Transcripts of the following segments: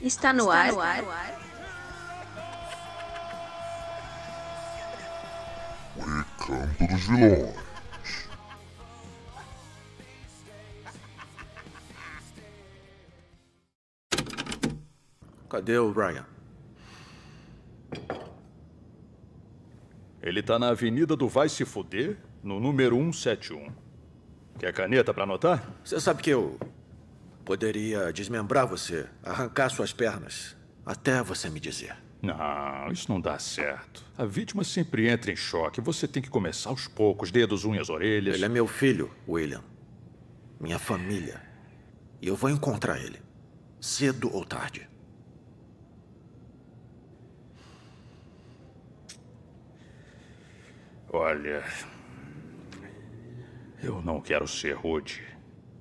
Está no ar. O Recanto dos Vilões. Cadê o Ryan? Ele tá na Avenida do Vai Se Fuder, no número 171. Quer caneta pra anotar? Você sabe que eu poderia desmembrar você, arrancar suas pernas, até você me dizer. Não, isso não dá certo. A vítima sempre entra em choque. Você tem que começar aos poucos, dedos, unhas, orelhas. Ele é meu filho, William. Minha família. E eu vou encontrar ele. Cedo ou tarde. Olha. Eu não quero ser rude.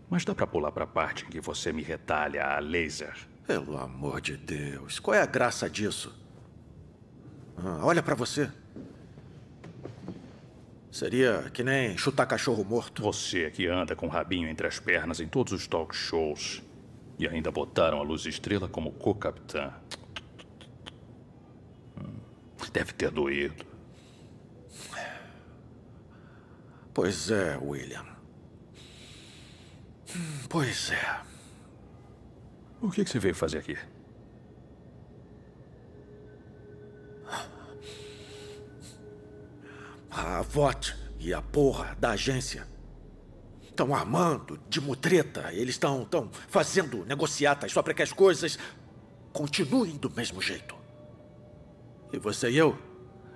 Mas dá pra pular pra parte em que você me retalha a laser. Pelo amor de Deus, qual é a graça disso? Ah, olha pra você. Seria que nem chutar cachorro morto. Você que anda com o rabinho entre as pernas em todos os talk shows. E ainda botaram a Luz Estrela como co-capitã. Hum, Deve ter doído. Pois é, William. Hum, Pois é. O que que você veio fazer aqui? A VOT e a porra da agência estão armando de mutreta. Eles estão estão fazendo negociatas só para que as coisas continuem do mesmo jeito. E você e eu,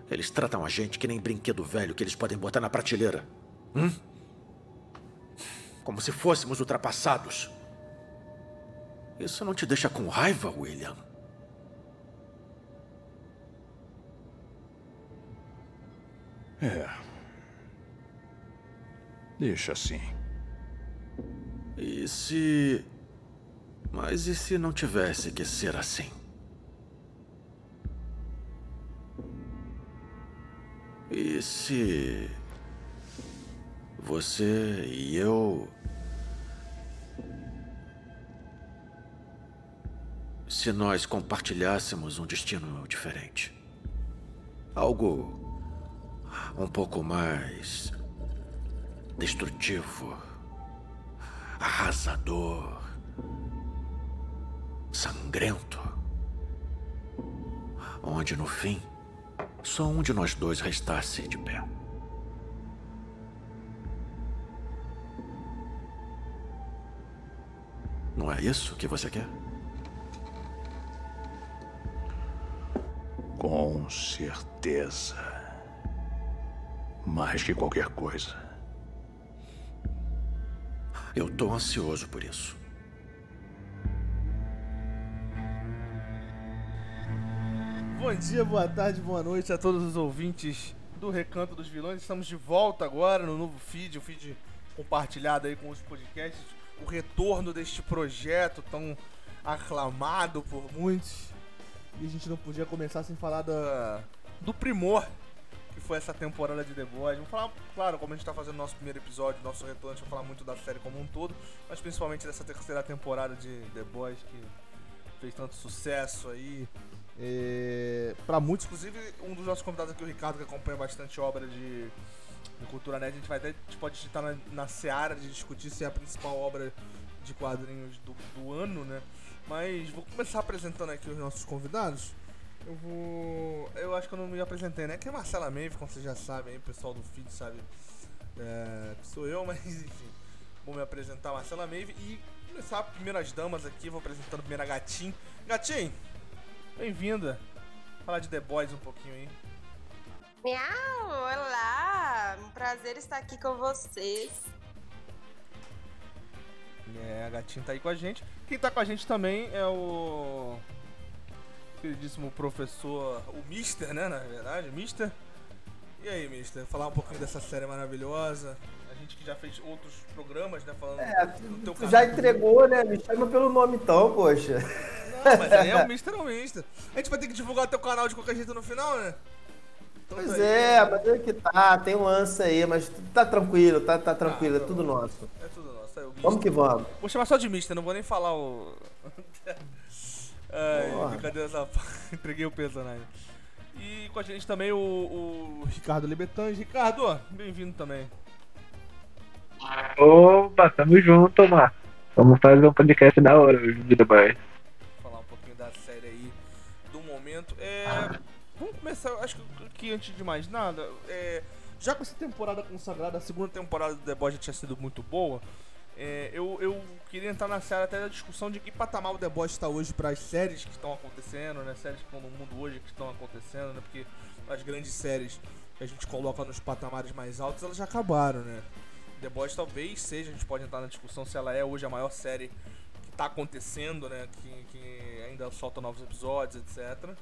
eles tratam a gente que nem brinquedo velho que eles podem botar na prateleira. Hum? Como se fôssemos ultrapassados. Isso não te deixa com raiva, William? É. Deixa assim. E se. Mas e se não tivesse que ser assim? E se. Você e eu. Se nós compartilhássemos um destino diferente. Algo. um pouco mais. destrutivo arrasador, sangrento, onde no fim só um de nós dois restasse de pé. Não é isso que você quer? Com certeza. Mais que qualquer coisa. Eu tô ansioso por isso. Bom dia, boa tarde, boa noite a todos os ouvintes do Recanto dos Vilões. Estamos de volta agora no novo feed, o feed compartilhado aí com os podcasts. O retorno deste projeto tão aclamado por muitos. E a gente não podia começar sem falar da, do primor que foi essa temporada de The Boys. Vamos falar, claro, como a gente tá fazendo nosso primeiro episódio, nosso retorno, a gente vai falar muito da série como um todo, mas principalmente dessa terceira temporada de The Boys que fez tanto sucesso aí. É, para muitos, inclusive um dos nossos convidados aqui, o Ricardo, que acompanha bastante obra de, de cultura net, a gente vai até, a pode estar na, na seara de discutir se é a principal obra de quadrinhos do, do ano, né? Mas vou começar apresentando aqui os nossos convidados. Eu vou. Eu acho que eu não me apresentei, né? Que é Marcela Meive, como vocês já sabem aí, o pessoal do feed sabe é, que sou eu, mas enfim. Vou me apresentar Marcela Meive e começar primeiras damas aqui, vou apresentando primeiro a Gatim. Gatim, bem-vinda. Falar de The Boys um pouquinho aí. Miau, olá! Um prazer estar aqui com vocês. É, a Gatinha tá aí com a gente. Quem tá com a gente também é o queridíssimo professor, o Mister, né, na verdade, Mister. E aí, Mister, falar um pouquinho dessa série maravilhosa. A gente que já fez outros programas, né, falando É, do teu tu canal. já entregou, né? Me chama pelo nome então, poxa. Não, mas aí é o Mister ou o Mister. A gente vai ter que divulgar teu canal de qualquer jeito no final, né? Então Pois tá aí. é, mas é que tá, tem um lance aí, mas tá tranquilo, tá, tá tranquilo, é tá tudo nosso. É tudo. Vamos que vamos. Vou chamar só de Mister, não vou nem falar o. Ai, Porra. brincadeira essa. Entreguei o personagem. E com a gente também o, o Ricardo Libetães. Ricardo, bem-vindo também. Opa, tamo junto, mano. Vamos fazer um podcast da hora hoje, vida boy. falar um pouquinho da série aí do momento. É, vamos começar, acho que, antes de mais nada, é, já com essa temporada consagrada, a segunda temporada do The Boys já tinha sido muito boa. É, eu, eu queria entrar na série até da discussão de que patamar o The Boys está hoje para as séries que estão acontecendo, né? Séries que estão no mundo hoje que estão acontecendo, né? Porque as grandes séries que a gente coloca nos patamares mais altos, elas já acabaram, né? The Boys talvez seja, a gente pode entrar na discussão se ela é hoje a maior série que tá acontecendo, né? Que, que ainda solta novos episódios, etc.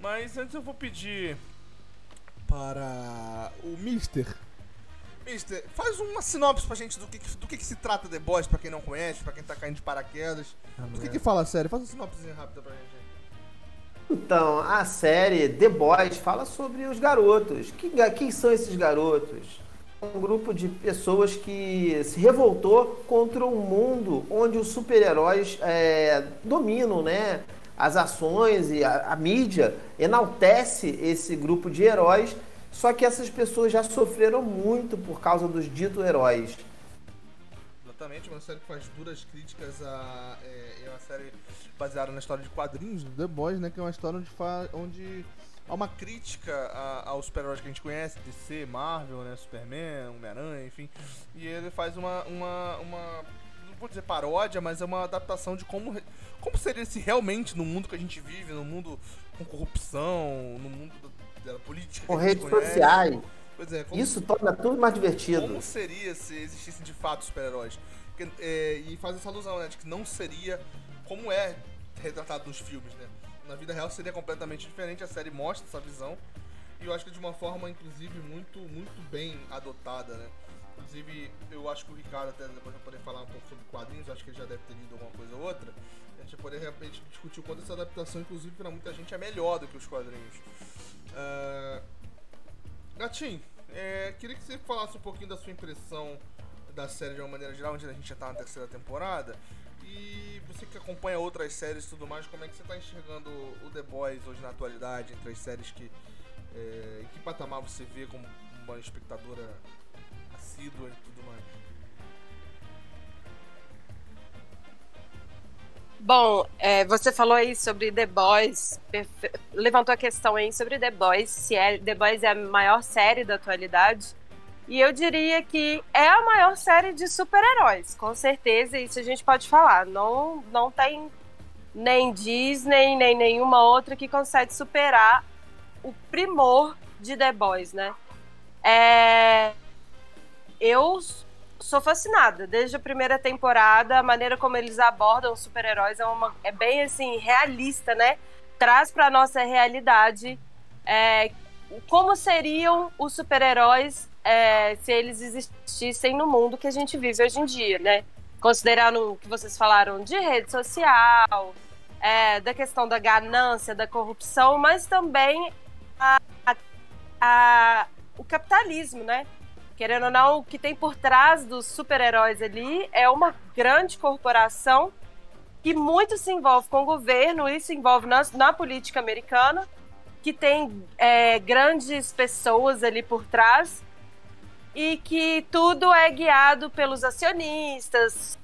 Mas antes eu vou pedir para o Mister. Mister, faz uma sinopse pra gente do que, do que, que se trata The Boys, pra quem não conhece, pra quem tá caindo de paraquedas. Do que que fala a série? Faz uma sinopse rápida pra gente aí. Então, a série The Boys fala sobre os garotos. Que ga- quem são esses garotos? Um grupo de pessoas que se revoltou contra um mundo onde os super-heróis é, dominam, né? As ações e a, a mídia enaltece esse grupo de heróis. Só que essas pessoas já sofreram muito por causa dos ditos heróis. Exatamente, uma série que faz duras críticas a. É, é uma série baseada na história de quadrinhos do The Boys, né? Que é uma história onde, onde há uma crítica aos super-heróis que a gente conhece, DC, Marvel, né? Superman, Homem-Aranha, enfim. E ele faz uma, uma, uma. Vou dizer paródia, mas é uma adaptação de como, como seria se realmente no mundo que a gente vive, no mundo com corrupção, no mundo da política. Com redes conhece. sociais. Pois é, como Isso torna tudo mais divertido. como seria se existissem de fato super-heróis? É, e faz essa alusão, né? De que não seria como é retratado nos filmes, né? Na vida real seria completamente diferente, a série mostra essa visão. E eu acho que de uma forma, inclusive, muito, muito bem adotada, né? Inclusive, eu acho que o Ricardo até depois vai poder falar um pouco sobre quadrinhos, acho que ele já deve ter lido alguma coisa ou outra. Gente vai poder realmente discutir o quanto essa adaptação, inclusive, para muita gente é melhor do que os quadrinhos. Ah, Gatinho, é, queria que você falasse um pouquinho da sua impressão da série de uma maneira geral, onde a gente já tá na terceira temporada. E você que acompanha outras séries e tudo mais, como é que você tá enxergando o The Boys hoje na atualidade, entre as séries que. É, em que patamar você vê como uma espectadora assídua e tudo mais? Bom, é, você falou aí sobre The Boys, levantou a questão aí sobre The Boys, se é, The Boys é a maior série da atualidade. E eu diria que é a maior série de super-heróis, com certeza, isso a gente pode falar. Não, não tem nem Disney, nem nenhuma outra que consegue superar o primor de The Boys, né? É, sou fascinada. Desde a primeira temporada, a maneira como eles abordam os super-heróis é, uma- é bem assim, realista, né? Traz pra nossa realidade é, como seriam os super-heróis é, se eles existissem no mundo que a gente vive hoje em dia, né? Considerando o que vocês falaram de rede social, é, da questão da ganância, da corrupção, mas também a- a- a- o capitalismo, né? Querendo ou não, o que tem por trás dos super-heróis ali é uma grande corporação que muito se envolve com o governo e se envolve na, na política americana, que tem é, grandes pessoas ali por trás e que tudo é guiado pelos acionistas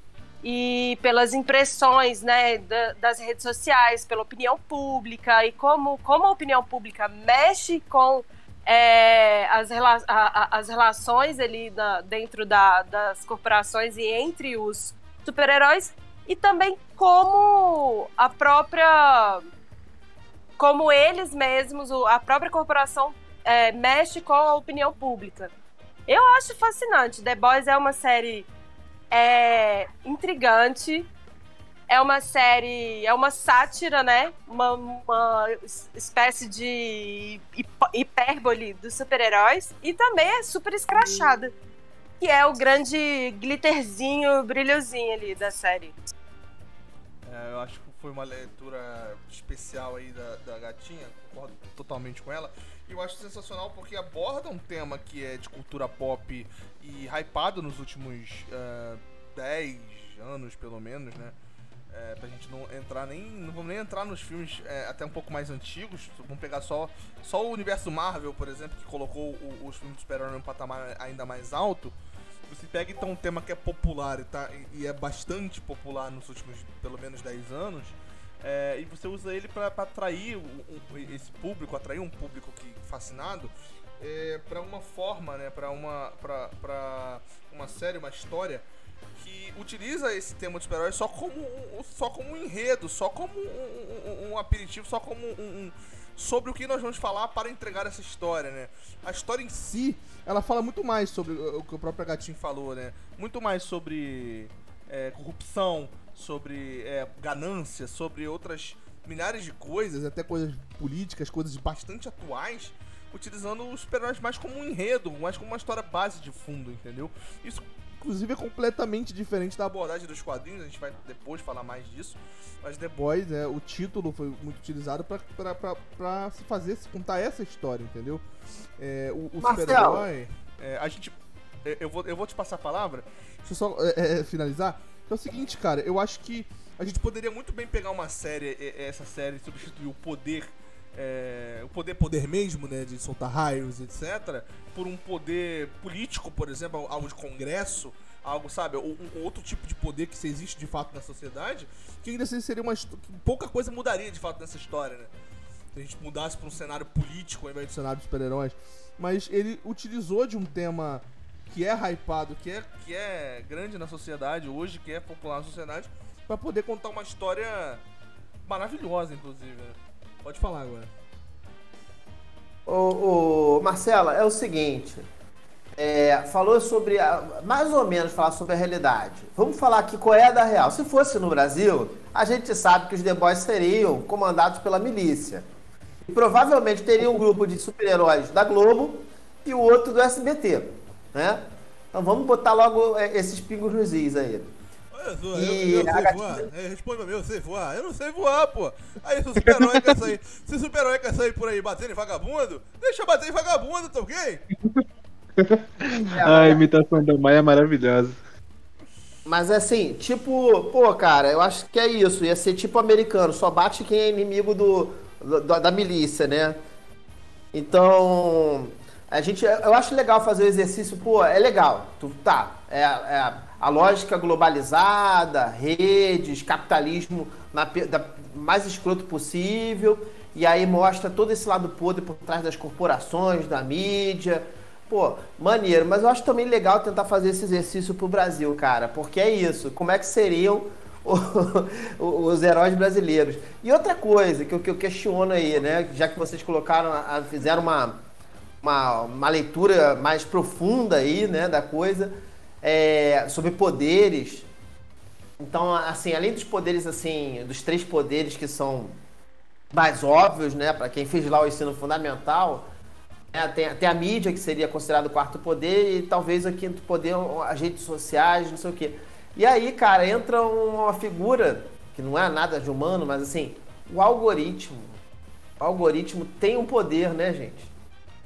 e pelas impressões né, da- das redes sociais, pela opinião pública e como, como a opinião pública mexe com é, as, rela- a- a- as relações ali da- dentro da- das corporações e entre os super-heróis e também como a própria como eles mesmos a própria corporação é, mexe com a opinião pública. Eu acho fascinante. The Boys é uma série é, intrigante é uma série, é uma sátira, né? Uma, uma es- espécie de hip- hipérbole dos super-heróis. E também é super escrachada. Que é o grande glitterzinho, brilhozinho ali da série. É, eu acho que foi uma leitura especial aí da, da gatinha, concordo totalmente com ela. E eu acho sensacional porque aborda um tema que é de cultura pop e hypado nos últimos ah, 10 anos, pelo menos, né? É, pra gente não entrar nem. Não vamos nem entrar nos filmes é, até um pouco mais antigos. Vamos pegar só, só o universo Marvel, por exemplo, que colocou o- os filmes do super-herói num patamar ainda mais alto. Você pega então um tema que é popular e, tá, e- é bastante popular nos últimos pelo menos 10 anos. é, e você usa ele pra atrair o- o- esse público, atrair um público que fascinado é, para uma forma, né, para uma pra uma série, uma história que utiliza esse tema de super-herói só como um, só como um enredo, só como um, um- um aperitivo, só como um, sobre o que nós vamos falar para entregar essa história, né? A história em si, ela fala muito mais sobre o que o próprio Gatinho falou, né? Muito mais sobre é, corrupção, sobre é, ganância, sobre outras milhares de coisas, até coisas políticas, coisas bastante atuais, utilizando os super-heróis mais como um enredo, mais como uma história base de fundo, entendeu? Isso, inclusive, é completamente diferente da abordagem dos quadrinhos, a gente vai depois falar mais disso. Mas The Boys, é, o título foi muito utilizado pra se fazer, se contar essa história, entendeu? É, o o super-herói, é, a gente. é, Eu vou, eu vou te passar a palavra, deixa eu só é, é, finalizar. Que é o seguinte, cara, eu acho que a gente poderia muito bem pegar uma série, é, é, essa série, e substituir o poder é, o poder poder mesmo, né, de soltar raios, etc, por um poder político, por exemplo, algo de congresso, algo, sabe, ou um outro tipo de poder que existe de fato na sociedade, que ainda assim seria uma pouca coisa mudaria de fato nessa história, né? Se a gente mudasse para um cenário político ao invés de cenário de super-heróis, mas ele utilizou de um tema que é hypado, que é, que é grande na sociedade hoje, que é popular na sociedade, para poder contar uma história maravilhosa, inclusive. né? Pode falar agora. Ô, ô, Marcela, é o seguinte. é, falou sobre. a- mais ou menos falar sobre a realidade. Vamos falar aqui qual é a da real. Se fosse no Brasil, a gente sabe que os The Boys seriam comandados pela milícia. E provavelmente teria um grupo de super-heróis da Globo e o outro do SBT. Né? Então vamos botar logo é, esses pingos nos is aí. Olha só, E eu, eu sei gatinha- voar. É, responde pra mim, eu sei voar. Eu não sei voar, pô. Aí se o super-herói quer sair. Se o super-herói quer sair por aí batendo em vagabundo, deixa eu bater em vagabundo, tá ok? A imitação da Maia é maravilhosa. Mas assim, tipo, pô, cara, eu acho que é isso. Ia ser tipo americano, só bate quem é inimigo do, do- da milícia, né? Então, a gente, eu acho legal fazer o exercício, pô, é legal. Tu, tá, é, é a lógica globalizada, redes, capitalismo na, da, mais escroto possível. E aí mostra todo esse lado podre por trás das corporações, da mídia. Pô, maneiro, mas eu acho também legal tentar fazer esse exercício pro Brasil, cara, porque é isso. Como é que seriam os heróis brasileiros? E outra coisa que eu, que eu questiono aí, né? Já que vocês colocaram, fizeram uma, uma, uma leitura mais profunda aí, né, da coisa, é, sobre poderes. Então, assim, além dos poderes, assim, dos três poderes que são mais óbvios, né, para quem fez lá o ensino fundamental, né, tem, tem a mídia, que seria considerado o quarto poder, e talvez o quinto poder, as redes sociais, não sei o quê. E aí, cara, entra uma figura, que não é nada de humano, mas assim, o algoritmo. O algoritmo tem um poder, né, gente?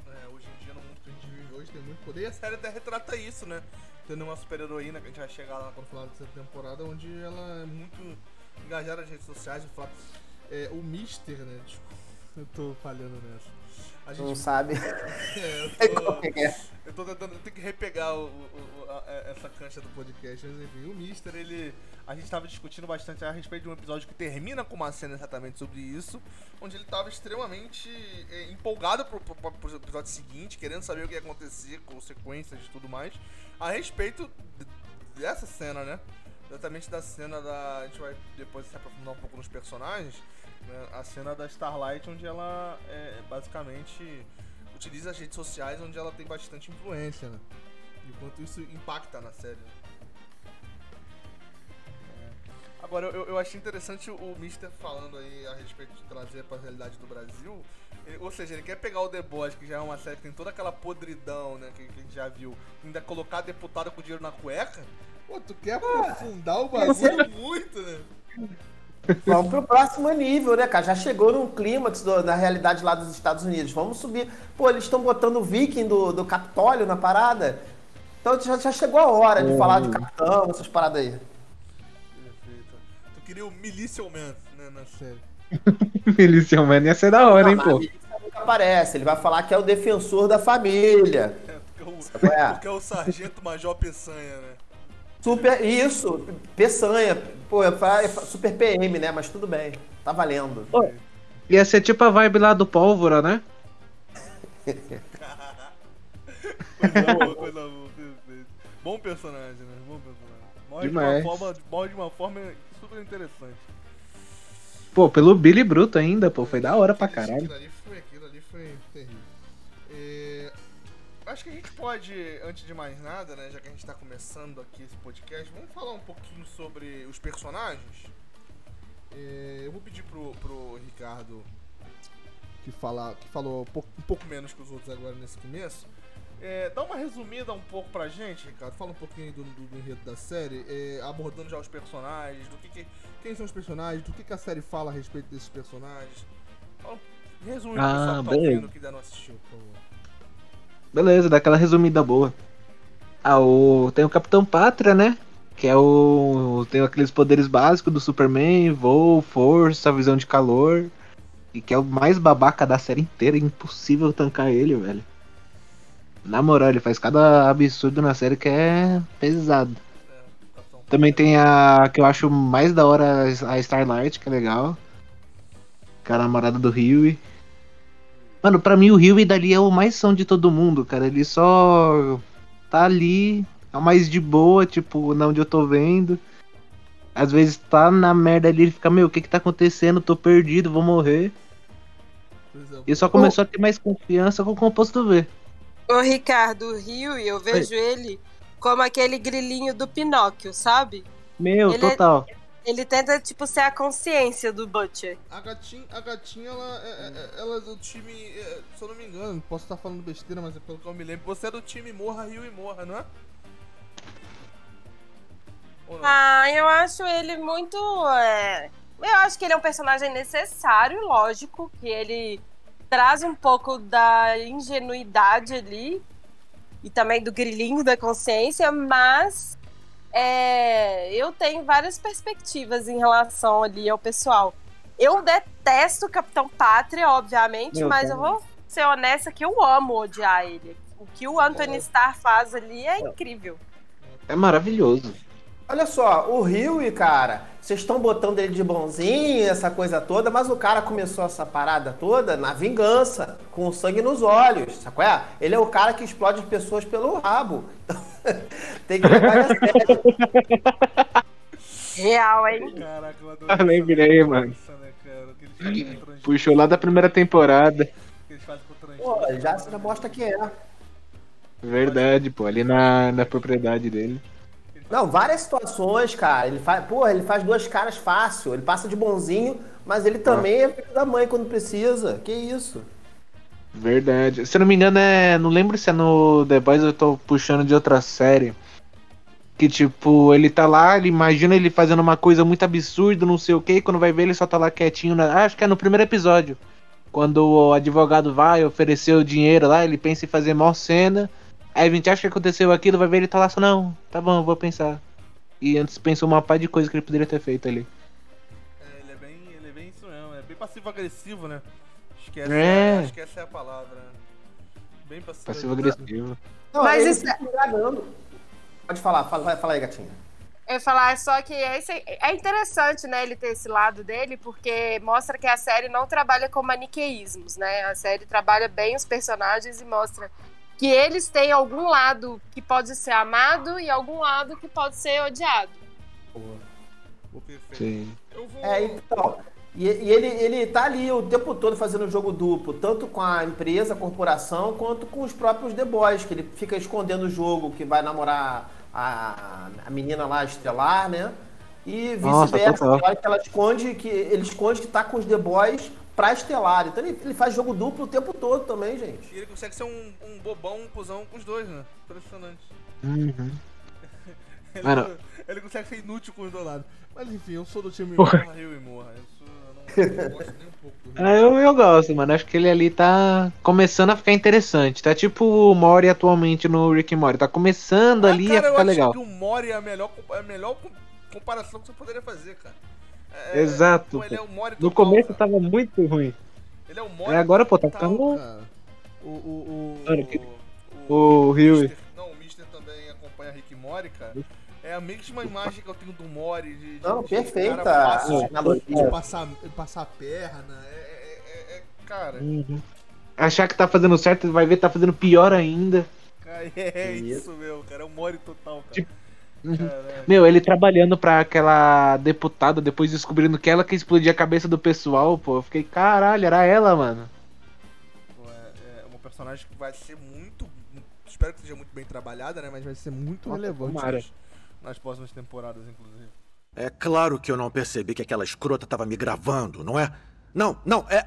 É, hoje em dia, no mundo que a gente vive hoje, tem muito poder. E a série até retrata isso, né? Tendo uma super-heroína, que a gente vai chegar lá quando falar dessa temporada, onde ela é muito engajada nas redes sociais. Eu falo, é, o Mister, né? Desculpa, eu tô falhando nessa. A gente Não sabe. É, eu, tô, é é? eu tô tentando, eu tenho que repegar o, o- o- a- a- essa cancha do podcast, mas enfim, o Mister, ele. A gente tava discutindo bastante a respeito de um episódio que termina com uma cena exatamente sobre isso, onde ele tava extremamente é, empolgado pro, pro, pro episódio seguinte, querendo saber o que ia acontecer, com sequências e tudo mais, a respeito dessa cena, né? Exatamente da cena da. A gente vai depois se aprofundar um pouco nos personagens. Né? A cena da Starlight, onde ela é, basicamente utiliza as redes sociais, onde ela tem bastante influência, né? E o quanto isso impacta na série. né? É. Agora, eu, eu achei interessante o Mister falando aí a respeito de trazer pra realidade do Brasil. Ele- ou seja, ele quer pegar o The Boys, que já é uma série que tem toda aquela podridão, né, que, que a gente já viu, e ainda colocar deputado com dinheiro na cueca. Pô, tu quer aprofundar o bagulho muito, né? Vamos pro próximo nível, né, cara? Já chegou num clímax do- da realidade lá dos Estados Unidos. Vamos subir. Pô, eles estão botando o viking do, do Capitólio na parada. Então já, já chegou a hora de falar de capitão, essas paradas aí. Perfeito. Tu queria o Milicial Man né, na série. Milician Man ia ser da hora, hein, Não, pô. mas ele nunca aparece, ele vai falar que é o defensor da família. É, porque, o, Sabe qual é? porque é o Sargento Major Peçanha, né? Super, isso, peçanha. Pô, falo super PM, né? Mas tudo bem, tá valendo. Ia ser tipo a vibe lá do Pólvora, né? Coisa boa, coisa boa. Bom personagem, né? Bom personagem. Morre de, uma Demais. forma, morre de uma forma super interessante. Pô, pelo Billy Bruto ainda, pô. Foi da hora pra caralho. Pode, antes de mais nada, né, já que a gente tá começando aqui esse podcast, vamos falar um pouquinho sobre os personagens. É, eu vou pedir pro, pro Ricardo, que, fala, que falou um pouco, um pouco menos que os outros agora nesse começo, é, dá uma resumida um pouco pra gente, Ricardo. Fala um pouquinho do, do- do enredo da série, é, abordando já os personagens, do que, que- quem são os personagens, do que, que a série fala a respeito desses personagens. Fala, um- resume pro Ah, pessoal que tá ouvindo que ainda não assistiu, por favor. Beleza, daquela resumida boa. Ah, o... tem o Capitão Pátria, né? Que é o. Tem aqueles poderes básicos do Superman, voo, força, visão de calor. E que é o mais babaca da série inteira. É impossível tancar ele, velho. Na moral, ele faz cada absurdo na série que é pesado. Também tem a que eu acho mais da hora, a Starlight, que é legal. Que é a namorada do Huey. Mano, pra mim o Huey dali é o mais são de todo mundo, cara. Ele só tá ali, é o mais de boa, tipo, na onde eu tô vendo. Às vezes tá na merda ali, ele fica, meu, o que que tá acontecendo? Tô perdido, vou morrer. É, E só começou a ter mais confiança com o composto V. Ô, Ricardo, o Rio, eu vejo ele como aquele grilinho do Pinóquio, sabe? Meu, Ele é- total. Ele tenta, tipo, ser a consciência do Butcher. A gatinha, a gatinha ela, é, é- ela é do time. é, se eu não me engano, posso estar falando besteira, mas é pelo que eu me lembro. Você é do time Morra, Rio e Morra, não é? Não? Ah, eu acho ele muito. é, Eu acho que ele é um personagem necessário, lógico, que ele traz um pouco da ingenuidade ali e também do grilinho da consciência, mas é, eu tenho várias perspectivas em relação ali ao pessoal. Eu detesto o Capitão Pátria, obviamente, Meu mas eu Deus. vou ser honesta que eu amo odiar ele. O que o Anthony Starr faz ali é incrível. É maravilhoso. Olha só, o Rio, cara, vocês estão botando ele de bonzinho, essa coisa toda, mas o cara começou essa parada toda na vingança, com sangue nos olhos, qual é? Ele é o cara que explode as pessoas pelo rabo. Tem que levar a sério. Real, hein? Caraca, eu adoro Ah, lembrei, mano. Né? O que o Puxou lá da primeira temporada. o que eles fazem com o Pô, já se mostra quem é. Verdade, pô. Ali na, na propriedade dele. Não, várias situações, cara. Ele faz, porra, ele faz duas caras fácil. Ele passa de bonzinho, mas ele também é filho da mãe quando precisa. Que isso? Verdade. Se eu não me engano, é. Não lembro se é no The Boys eu tô puxando de outra série. Que tipo, ele tá lá, ele imagina ele fazendo uma coisa muito absurda, não sei o que, quando vai ver ele só tá lá quietinho. Na... ah, Acho que é no primeiro episódio. Quando o advogado vai oferecer o dinheiro lá, ele pensa em fazer mó cena. Aí a gente acha que aconteceu aquilo, vai ver ele tá lá só, não, tá bom, eu vou pensar. E antes pensou uma par de coisa que ele poderia ter feito ali. É, ele é bem, ele é bem isso mesmo, é bem passivo-agressivo, né? Esquece, É. acho que essa é a palavra. Bem passivo. Passivo-agressivo. Não, Mas isso enganando. Pode falar, fala, fala aí, gatinha. Eu ia falar só que esse é interessante, né, ele ter esse lado dele, porque mostra que a série não trabalha com maniqueísmos, né? A série trabalha bem os personagens e mostra que eles têm algum lado que pode ser amado e algum lado que pode ser odiado. Pô, perfeito. Sim. Eu vou. É, então. E, e ele, ele tá ali o tempo todo fazendo jogo duplo, tanto com a empresa, a corporação, quanto com os próprios The Boys, que ele fica escondendo o jogo que vai namorar a, a menina lá estelar, né? E vice-versa. Tem hora que ela esconde que ele esconde que tá com os The Boys pra estelar. Então ele, ele faz jogo duplo o tempo todo também, gente. E ele consegue ser um, um bobão, um cuzão com os dois, né? Impressionante. Uhum. Ele, Mano. ele consegue ser inútil com os dois lados. Mas enfim, eu sou do time. Morra, Rio e Morra. Eu, sou, eu não, não gosto nem um pouco. Ah, eu, eu gosto, mano. Acho que ele ali tá começando a ficar interessante. Tá tipo o Mori atualmente no Rick Morty. Tá começando Ah, ali cara, a eu ficar acho legal. que o Mori é a melhor, é a melhor com- comparação que você poderia fazer, cara. É, Exato, pô, ele é o Mori No começo cara. tava muito ruim. Ele é o Mori É, agora, pô, tá ficando- cara. O. O. O. O, o Huey. Mister- Não, o Mister também acompanha Rick Mori, cara. É a mesma imagem que eu tenho do Mori. De, de, Não, de perfeita cara fácil a de- analogia. de passar, passar a perna. É, é, é- é- cara, Uhum. Achar que tá fazendo certo, vai ver que tá fazendo pior ainda. é Isso. isso, meu, cara. É o Mori total, cara. Tipo, Uhum. Meu, ele trabalhando pra aquela deputada, depois descobrindo que ela que explodia a cabeça do pessoal, pô. Eu fiquei, caralho, era ela, mano. Pô, É, é uma personagem que vai ser muito. Espero que seja muito bem trabalhada, né? Mas vai ser muito Nossa, relevante nas, nas próximas temporadas, inclusive. É claro que eu não percebi que aquela escrota tava me gravando, não é? Não, não, é.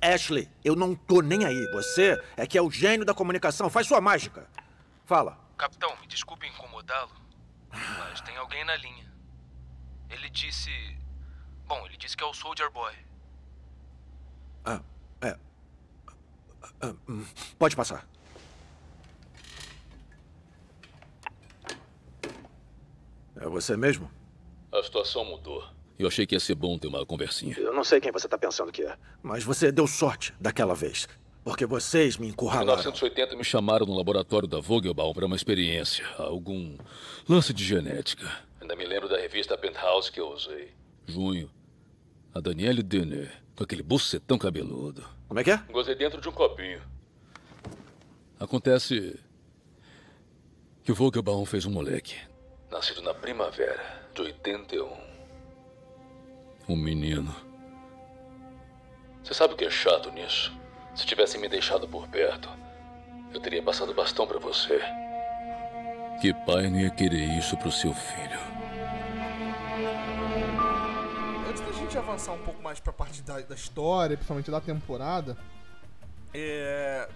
Ashley, eu não tô nem aí. Você é que é o gênio da comunicação. Faz sua mágica. Fala. Capitão, me desculpe incomodá-lo, mas tem alguém na linha. Ele disse. Bom, ele disse que é o Soldier Boy. Ah, é. Ah, hum, pode passar. É você mesmo? A situação mudou. Eu achei que ia ser bom ter uma conversinha. Eu não sei quem você tá pensando que é. Mas você deu sorte daquela vez. Porque vocês me Em encurralaram. 1980 me chamaram no laboratório da Vogelbaum para uma experiência, algum lance de genética. Ainda me lembro da revista Penthouse que eu usei. Junho. A Danielle Denner, com aquele bucetão cabeludo. Como é que é? Gozei dentro de um copinho. Acontece que o Vogelbaum fez um moleque. Nascido na primavera de 81. Um menino. Você sabe o que é chato nisso? Se tivessem me deixado por perto, eu teria passado bastão pra você. Que pai não ia querer isso pro seu filho? Antes da gente avançar um pouco mais pra parte da, da história, principalmente da temporada, é...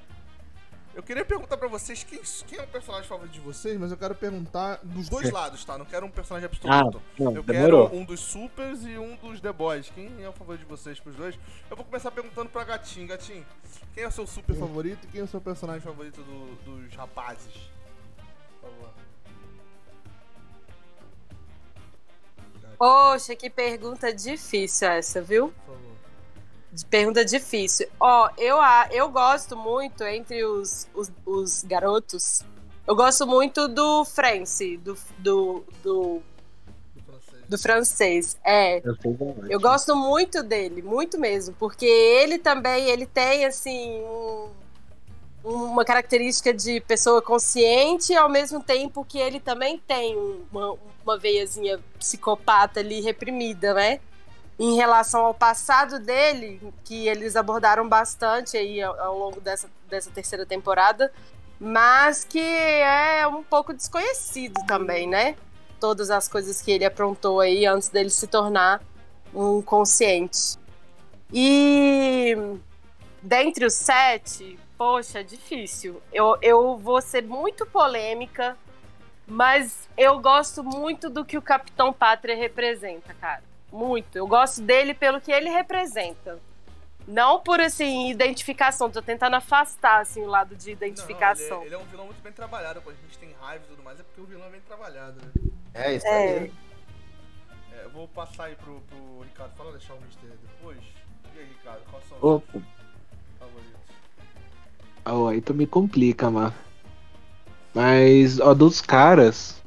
eu queria perguntar pra vocês quem, quem é o personagem favorito de vocês, mas eu quero perguntar dos dois lados, tá? Não quero um personagem absoluto. Ah, não, eu demorou. quero um dos supers e um dos The Boys. Quem é o favorito de vocês pros dois? Eu vou começar perguntando pra Gatinho. Gatinho, quem é o seu super favorito e quem é o seu personagem favorito do- dos rapazes? Por favor. Poxa, que pergunta difícil essa, viu? Por favor. Pergunta difícil. Ó, eu, a- eu gosto muito entre os, os, os garotos. Eu gosto muito do France, do, do, do, Do francês. do francês. É. Eu é Eu gosto muito dele, muito mesmo, porque ele também, ele tem assim um- uma característica de pessoa consciente, ao mesmo tempo que ele também tem uma, uma veiazinha psicopata ali reprimida, né? Em relação ao passado dele, que eles abordaram bastante aí ao, ao longo dessa, dessa terceira temporada, mas que é um pouco desconhecido também, né? Todas as coisas que ele aprontou aí antes dele se tornar um consciente. E dentre os sete, poxa, difícil. Eu, eu vou ser muito polêmica, mas eu gosto muito do que o Capitão Pátria representa, cara. Muito. Eu gosto dele pelo que ele representa. Não por, assim, identificação. Tô tentando afastar, assim, o lado de identificação. Não, ele, é, ele é um vilão muito bem trabalhado. Quando a gente tem raiva e tudo mais, é porque o vilão é bem trabalhado, né? É isso É. aí. É, eu vou passar aí pro, pro Ricardo. Fala deixar o Mister depois. E aí, Ricardo, quais são os Opa, favoritos? ó, aí tu me complica, mano. Mas, ó, dos caras,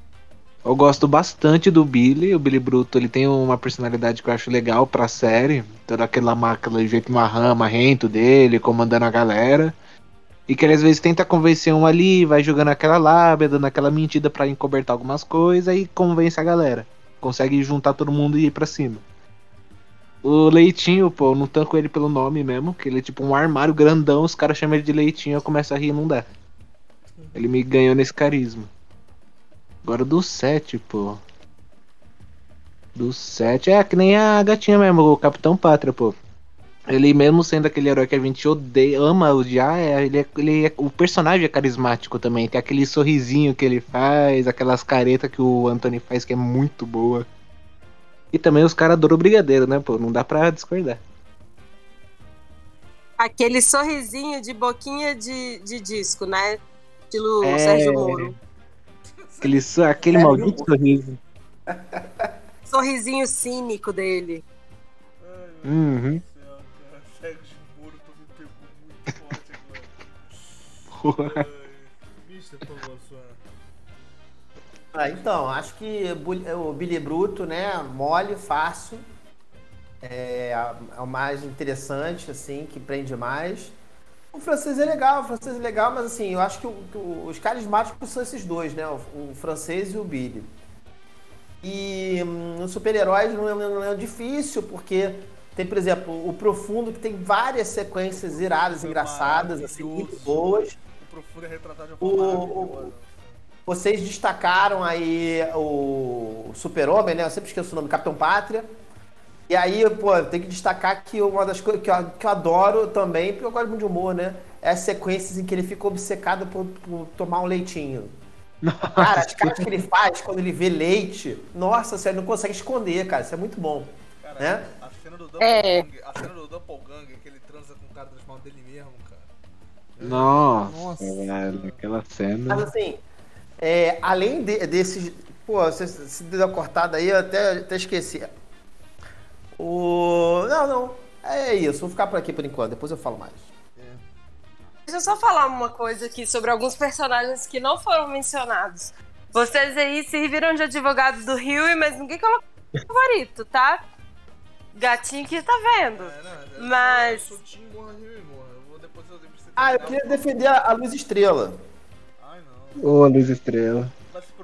eu gosto bastante do Billy. O Billy Bruto, ele tem uma personalidade que eu acho legal pra série. Toda aquela aquele jeito marrão, marrento dele, comandando a galera. E que ele às vezes tenta convencer um ali, vai jogando aquela lábia, dando aquela mentira pra encobertar algumas coisas e convence a galera. Consegue juntar todo mundo e ir pra cima. O Leitinho, pô, eu não tanco ele pelo nome mesmo, que ele é tipo um armário grandão, os caras chamam ele de Leitinho, eu começo a rir e não dá. Ele me ganhou nesse carisma. Agora do 7, pô. Do 7 é que nem a gatinha mesmo, o Capitão Pátria, pô. Ele mesmo sendo aquele herói que a gente odeia, ama odiar, é, ele é, ele é- o personagem é carismático também. Tem aquele sorrisinho que ele faz, aquelas caretas que o Anthony faz que é muito boa. E também os caras adoram o brigadeiro, né, pô? Não dá pra discordar. Aquele sorrisinho de boquinha de, de disco, né? Estilo É. Sérgio Moro. Aquele, aquele É, maldito sorriso. Sorrisinho cínico dele. Uhum. céu, cara. Cego de Moro, tu me pegou muito forte agora. Porra. Ai, Mister, por favor, sua. Ah, então, acho que o Billy Bruto, né, mole, fácil, é, é o mais interessante, assim, que prende mais. O francês é legal, o francês é legal, mas assim, eu acho que, o- que os carismáticos são esses dois, né, o, o francês e o Billy. E hum, os super-heróis não, é- não é difícil, porque tem, por exemplo, o Profundo, que tem várias sequências iradas, engraçadas, assim, muito maravilhoso. O boas. Profundo é retratado de uma forma o-. Vocês destacaram aí o Super-Homem, né? Eu sempre esqueço o nome, Capitão Pátria. E aí, pô, tem que destacar que uma das coisas que eu, que eu adoro também, porque eu gosto muito de humor, né? É as sequências em que ele fica obcecado por, por tomar um leitinho. Cara, as caras que ele faz quando ele vê leite, nossa, você não consegue esconder, cara. Isso é muito bom. Cara, né? a cena do É. Doppelganger, a cena do Doppelganger, que ele transa com o cara transformado dele mesmo, cara. Nossa, Nossa. velho, aquela cena. Mas assim, é, além de- desses. Pô, você se deu uma cortada aí, eu até, até esqueci. O. Não, não. É isso, vou ficar por aqui por enquanto, depois eu falo mais. Deixa eu só falar uma coisa aqui sobre alguns personagens que não foram mencionados. Vocês aí serviram de advogado do Rio, mas ninguém colocou favorito, tá? Gatinho que tá vendo. É, não, é- Mas- Eu sou Tim Morra, Rio e Morra. Eu vou depois eu Ah, eu queria o- defender a, a Luz Estrela. Ai, não. Ô, Luz Estrela.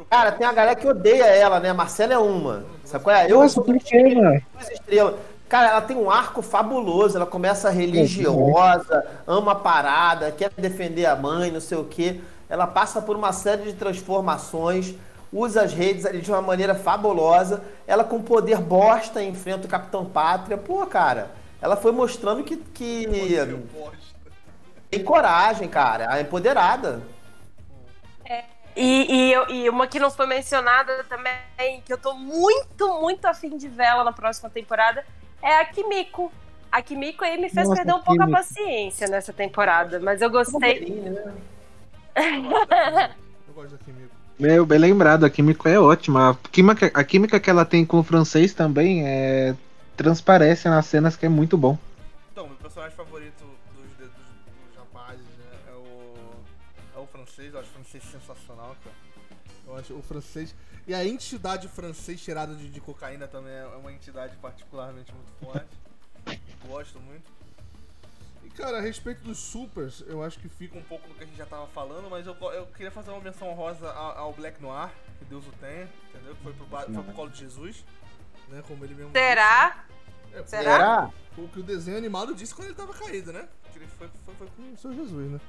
Cara, tem a galera que odeia ela, né? A Marcela é uma. Sabe qual é? Eu Nossa, sou por que, mano? Estrela. Cara, ela tem um arco fabuloso. Ela começa religiosa, ama a parada, quer defender a mãe, não sei o quê. Ela passa por uma série de transformações, usa as redes ali de uma maneira fabulosa. Ela com poder bosta enfrenta o Capitão Pátria. Pô, cara, ela foi mostrando que, que tem coragem, cara. A empoderada. E, e, eu- e uma que não foi mencionada também, que eu tô muito, muito afim de vê-la na próxima temporada, é a Kimiko. A Kimiko aí me fez Nossa, perder um pouco a Kimiko. paciência nessa temporada, mas eu gostei. né? Eu gosto da Kimiko. Meu, bem lembrado, a química é ótima. A química, a química que ela tem com o francês também é transparece nas cenas que é muito bom. Então, meu personagem favorito dos, dos, dos rapazes né, é o. É o francês, eu acho o francês. E a entidade francês cheirada de, de cocaína também é uma entidade particularmente muito forte. Gosto muito. E cara, a respeito dos supers, eu acho que fica um pouco no que a gente já tava falando, mas eu, eu queria fazer uma menção honrosa ao, ao Black Noir, que Deus o tenha, entendeu? Que foi pro, foi pro colo de Jesus, né? Como ele mesmo disse, Será? né? É, Será? Será? o que o desenho animado disse quando ele tava caído, né? Que ele foi, foi, foi com o seu Jesus, né?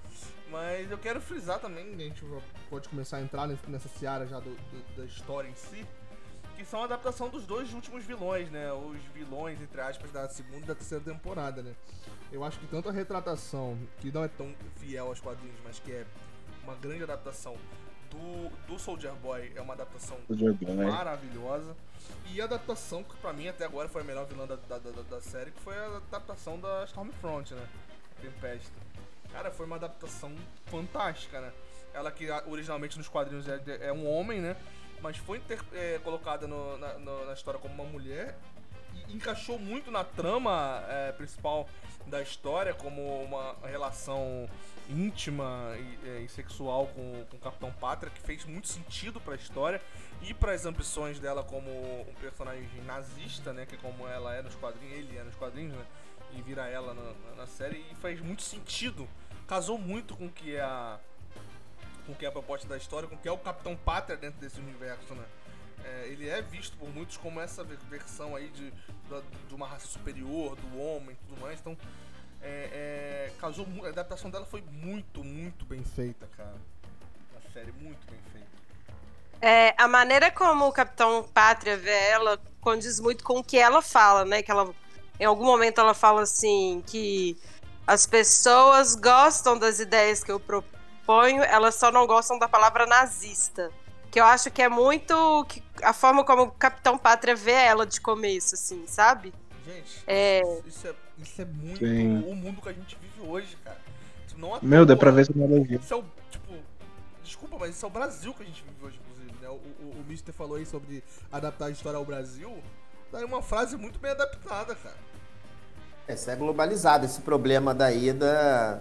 Mas eu quero frisar também, a gente pode começar a entrar nessa seara já do- do- da história em si, que são a adaptação dos dois últimos vilões, né? Os vilões, entre aspas, da segunda e da terceira temporada, né? Eu acho que tanto a retratação, que não é tão fiel aos quadrinhos, mas que é uma grande adaptação do, do Soldier Boy, é uma adaptação maravilhosa. E a adaptação, que pra mim até agora foi a melhor vilã da, da, da, da série, que foi a adaptação da Stormfront, né? Tempesta. Cara, foi uma adaptação fantástica, né? Ela que originalmente nos quadrinhos é, é um homem, né? Mas foi inter- é, colocada no- na, no- na história como uma mulher e encaixou muito na trama é, principal da história, como uma relação íntima e, é, e sexual com, com o Capitão Pátria, que fez muito sentido pra história e para as ambições dela como um personagem nazista, né? Que como ela é nos quadrinhos, ele é nos quadrinhos, né? E vira ela na- na série e faz muito sentido. Casou muito com o que é a com que é a proposta da história, com o que é o Capitão Pátria dentro desse universo, né? É, ele é visto por muitos como essa ve- versão aí de, da- de uma raça superior, do homem e tudo mais. Então, é, é, a adaptação dela foi muito, muito bem feita, cara. Na série, muito bem feita. É, a maneira como o Capitão Pátria vê ela condiz muito com o que ela fala, né? Que ela, em algum momento ela fala assim que as pessoas gostam das ideias que eu proponho, elas só não gostam da palavra nazista. Que eu acho que é muito que- a forma como o Capitão Pátria vê ela de começo, assim, sabe? Gente, É. isso, isso é, isso é muito Sim. o mundo que a gente vive hoje, cara. Isso não à Meu, dá pra ver essa analogia. Isso é o, tipo, desculpa, mas isso é o Brasil que a gente vive hoje, inclusive, né? O, o, o Mister falou aí sobre adaptar a história ao Brasil. Daí uma frase muito bem adaptada, cara. Isso é globalizado, esse problema daí da,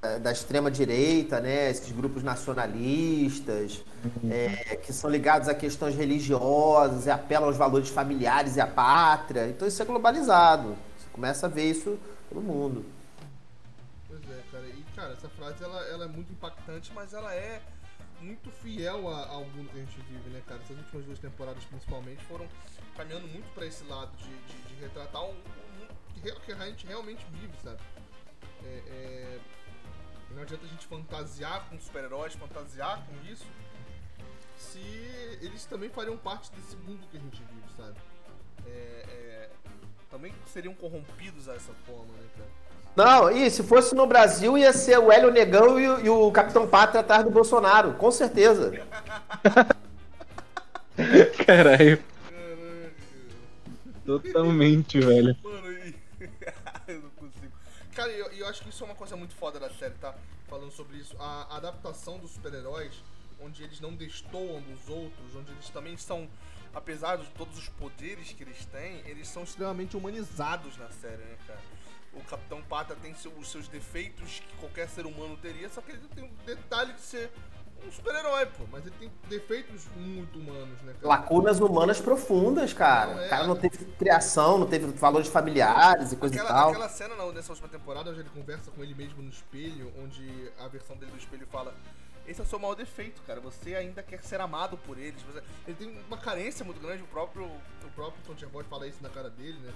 da- da extrema-direita, né? Esses grupos nacionalistas, é, que são ligados a questões religiosas e apelam aos valores familiares e à pátria. Então isso é globalizado. Você começa a ver isso pelo mundo. Pois é, cara. E, cara, essa frase ela, ela é muito impactante, mas ela é muito fiel a- ao mundo que a gente vive, né, cara? Essas últimas duas temporadas, principalmente, foram caminhando muito pra esse lado de, de- de retratar um, que, a gente realmente vive, sabe? É, é, Não adianta a gente fantasiar com super-heróis, fantasiar com isso, se eles também fariam parte desse mundo que a gente vive, sabe? É, é, também seriam corrompidos dessa forma, né, cara? Não, e se fosse no Brasil, ia ser o Hélio Negão e o, e o Capitão Pátria atrás do Bolsonaro, com certeza. Caralho, Caralho. totalmente, velho. Mano, e... eu não consigo. Cara, e eu, eu acho que isso é uma coisa muito foda da série, tá? Falando sobre isso. A adaptação dos super-heróis, onde eles não destoam dos outros, onde eles também são, apesar de todos os poderes que eles têm, eles são extremamente humanizados na série, né, cara? O Capitão Pata tem seu- os seus defeitos que qualquer ser humano teria, só que ele tem um detalhe de ser um super-herói, pô. Mas ele tem defeitos muito humanos, né, cara? Lacunas humanas profundas, cara. Não, é. O cara não teve criação, não teve valores familiares e coisa e Aquela, tal. aquela cena na- nessa última temporada onde ele conversa com ele mesmo no espelho, onde a versão dele do espelho fala: Esse é o seu maior defeito, cara. Você ainda quer ser amado por eles. Você- Ele tem uma carência muito grande. O próprio, o próprio Tom Chabot fala isso na cara dele, né?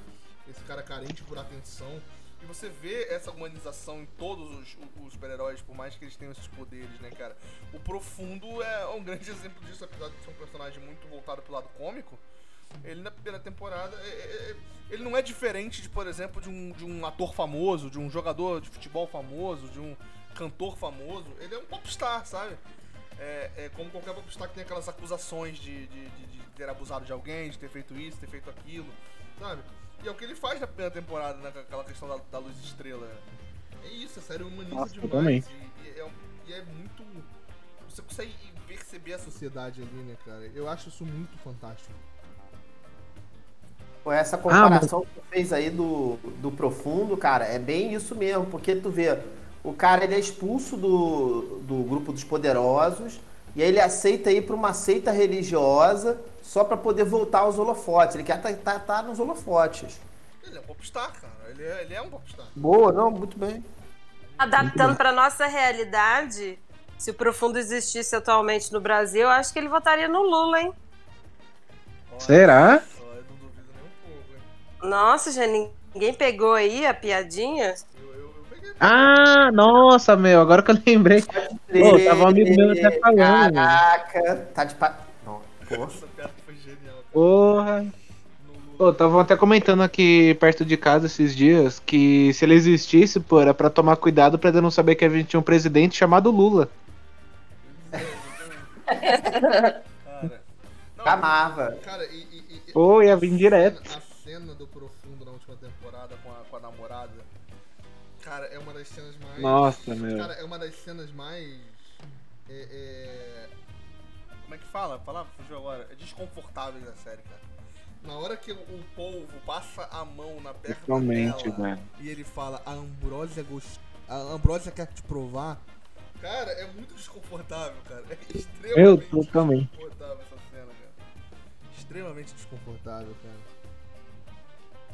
Esse cara carente por atenção. E você vê essa humanização em todos os, os super-heróis, por mais que eles tenham esses poderes, né, cara? O Profundo é um grande exemplo disso, apesar de ser um personagem muito voltado pro lado cômico. Ele na primeira temporada, é- é- é- ele não é diferente de, por exemplo, de um, de um ator famoso, de um jogador de futebol famoso, de um cantor famoso. Ele é um popstar, sabe? É, é como qualquer popstar que tem aquelas acusações de, de, de- de ter abusado de alguém, de ter feito isso, ter feito aquilo, sabe? E é o que ele faz na primeira temporada, né? com Aquela questão da, da luz estrela. É isso, a série humaniza Nossa, demais. E, e é, e é muito. Você consegue perceber a sociedade ali, né, cara? Eu acho isso muito fantástico. Pô, Essa comparação que tu fez aí do, do profundo, cara, é bem isso mesmo, porque tu vê, o cara ele é expulso do, do grupo dos poderosos, e aí ele aceita ir pra uma seita religiosa só pra poder voltar aos holofotes. Ele quer estar tá, tá nos holofotes. Ele é um popstar, cara. Ele é, ele é um popstar. Boa, não, muito bem. Adaptando para nossa realidade, se o Profundo existisse atualmente no Brasil, eu acho que ele votaria no Lula, hein? Olha Será? só, eu não duvido nem um pouco, hein? Nossa, já ninguém pegou aí a piadinha? Ah, nossa, meu, agora que eu lembrei. Pô, tava um amigo meu até falando. Caraca, tá de pa... Essa piada foi genial. Porra. Pô, estavam até comentando aqui perto de casa esses dias que se ele existisse, pô, era pra tomar cuidado pra não saber que a gente tinha um presidente chamado Lula. Cara. Não, Amava. Cara, e. e, e Pô, ia vir direto. A cena do Profundo das cenas mais. Nossa, meu. Cara, é uma das cenas mais. é, é, Como é que fala? A palavra fugiu agora. É desconfortáveis da série, cara. Na hora que o, polvo passa a mão na perna Totalmente, dela velho. e ele fala, a Ambrósia gost... a Ambrósia quer te provar. Cara, é muito desconfortável, cara. É Eu extremamente totalmente. desconfortável essa cena, cara. Extremamente desconfortável, cara.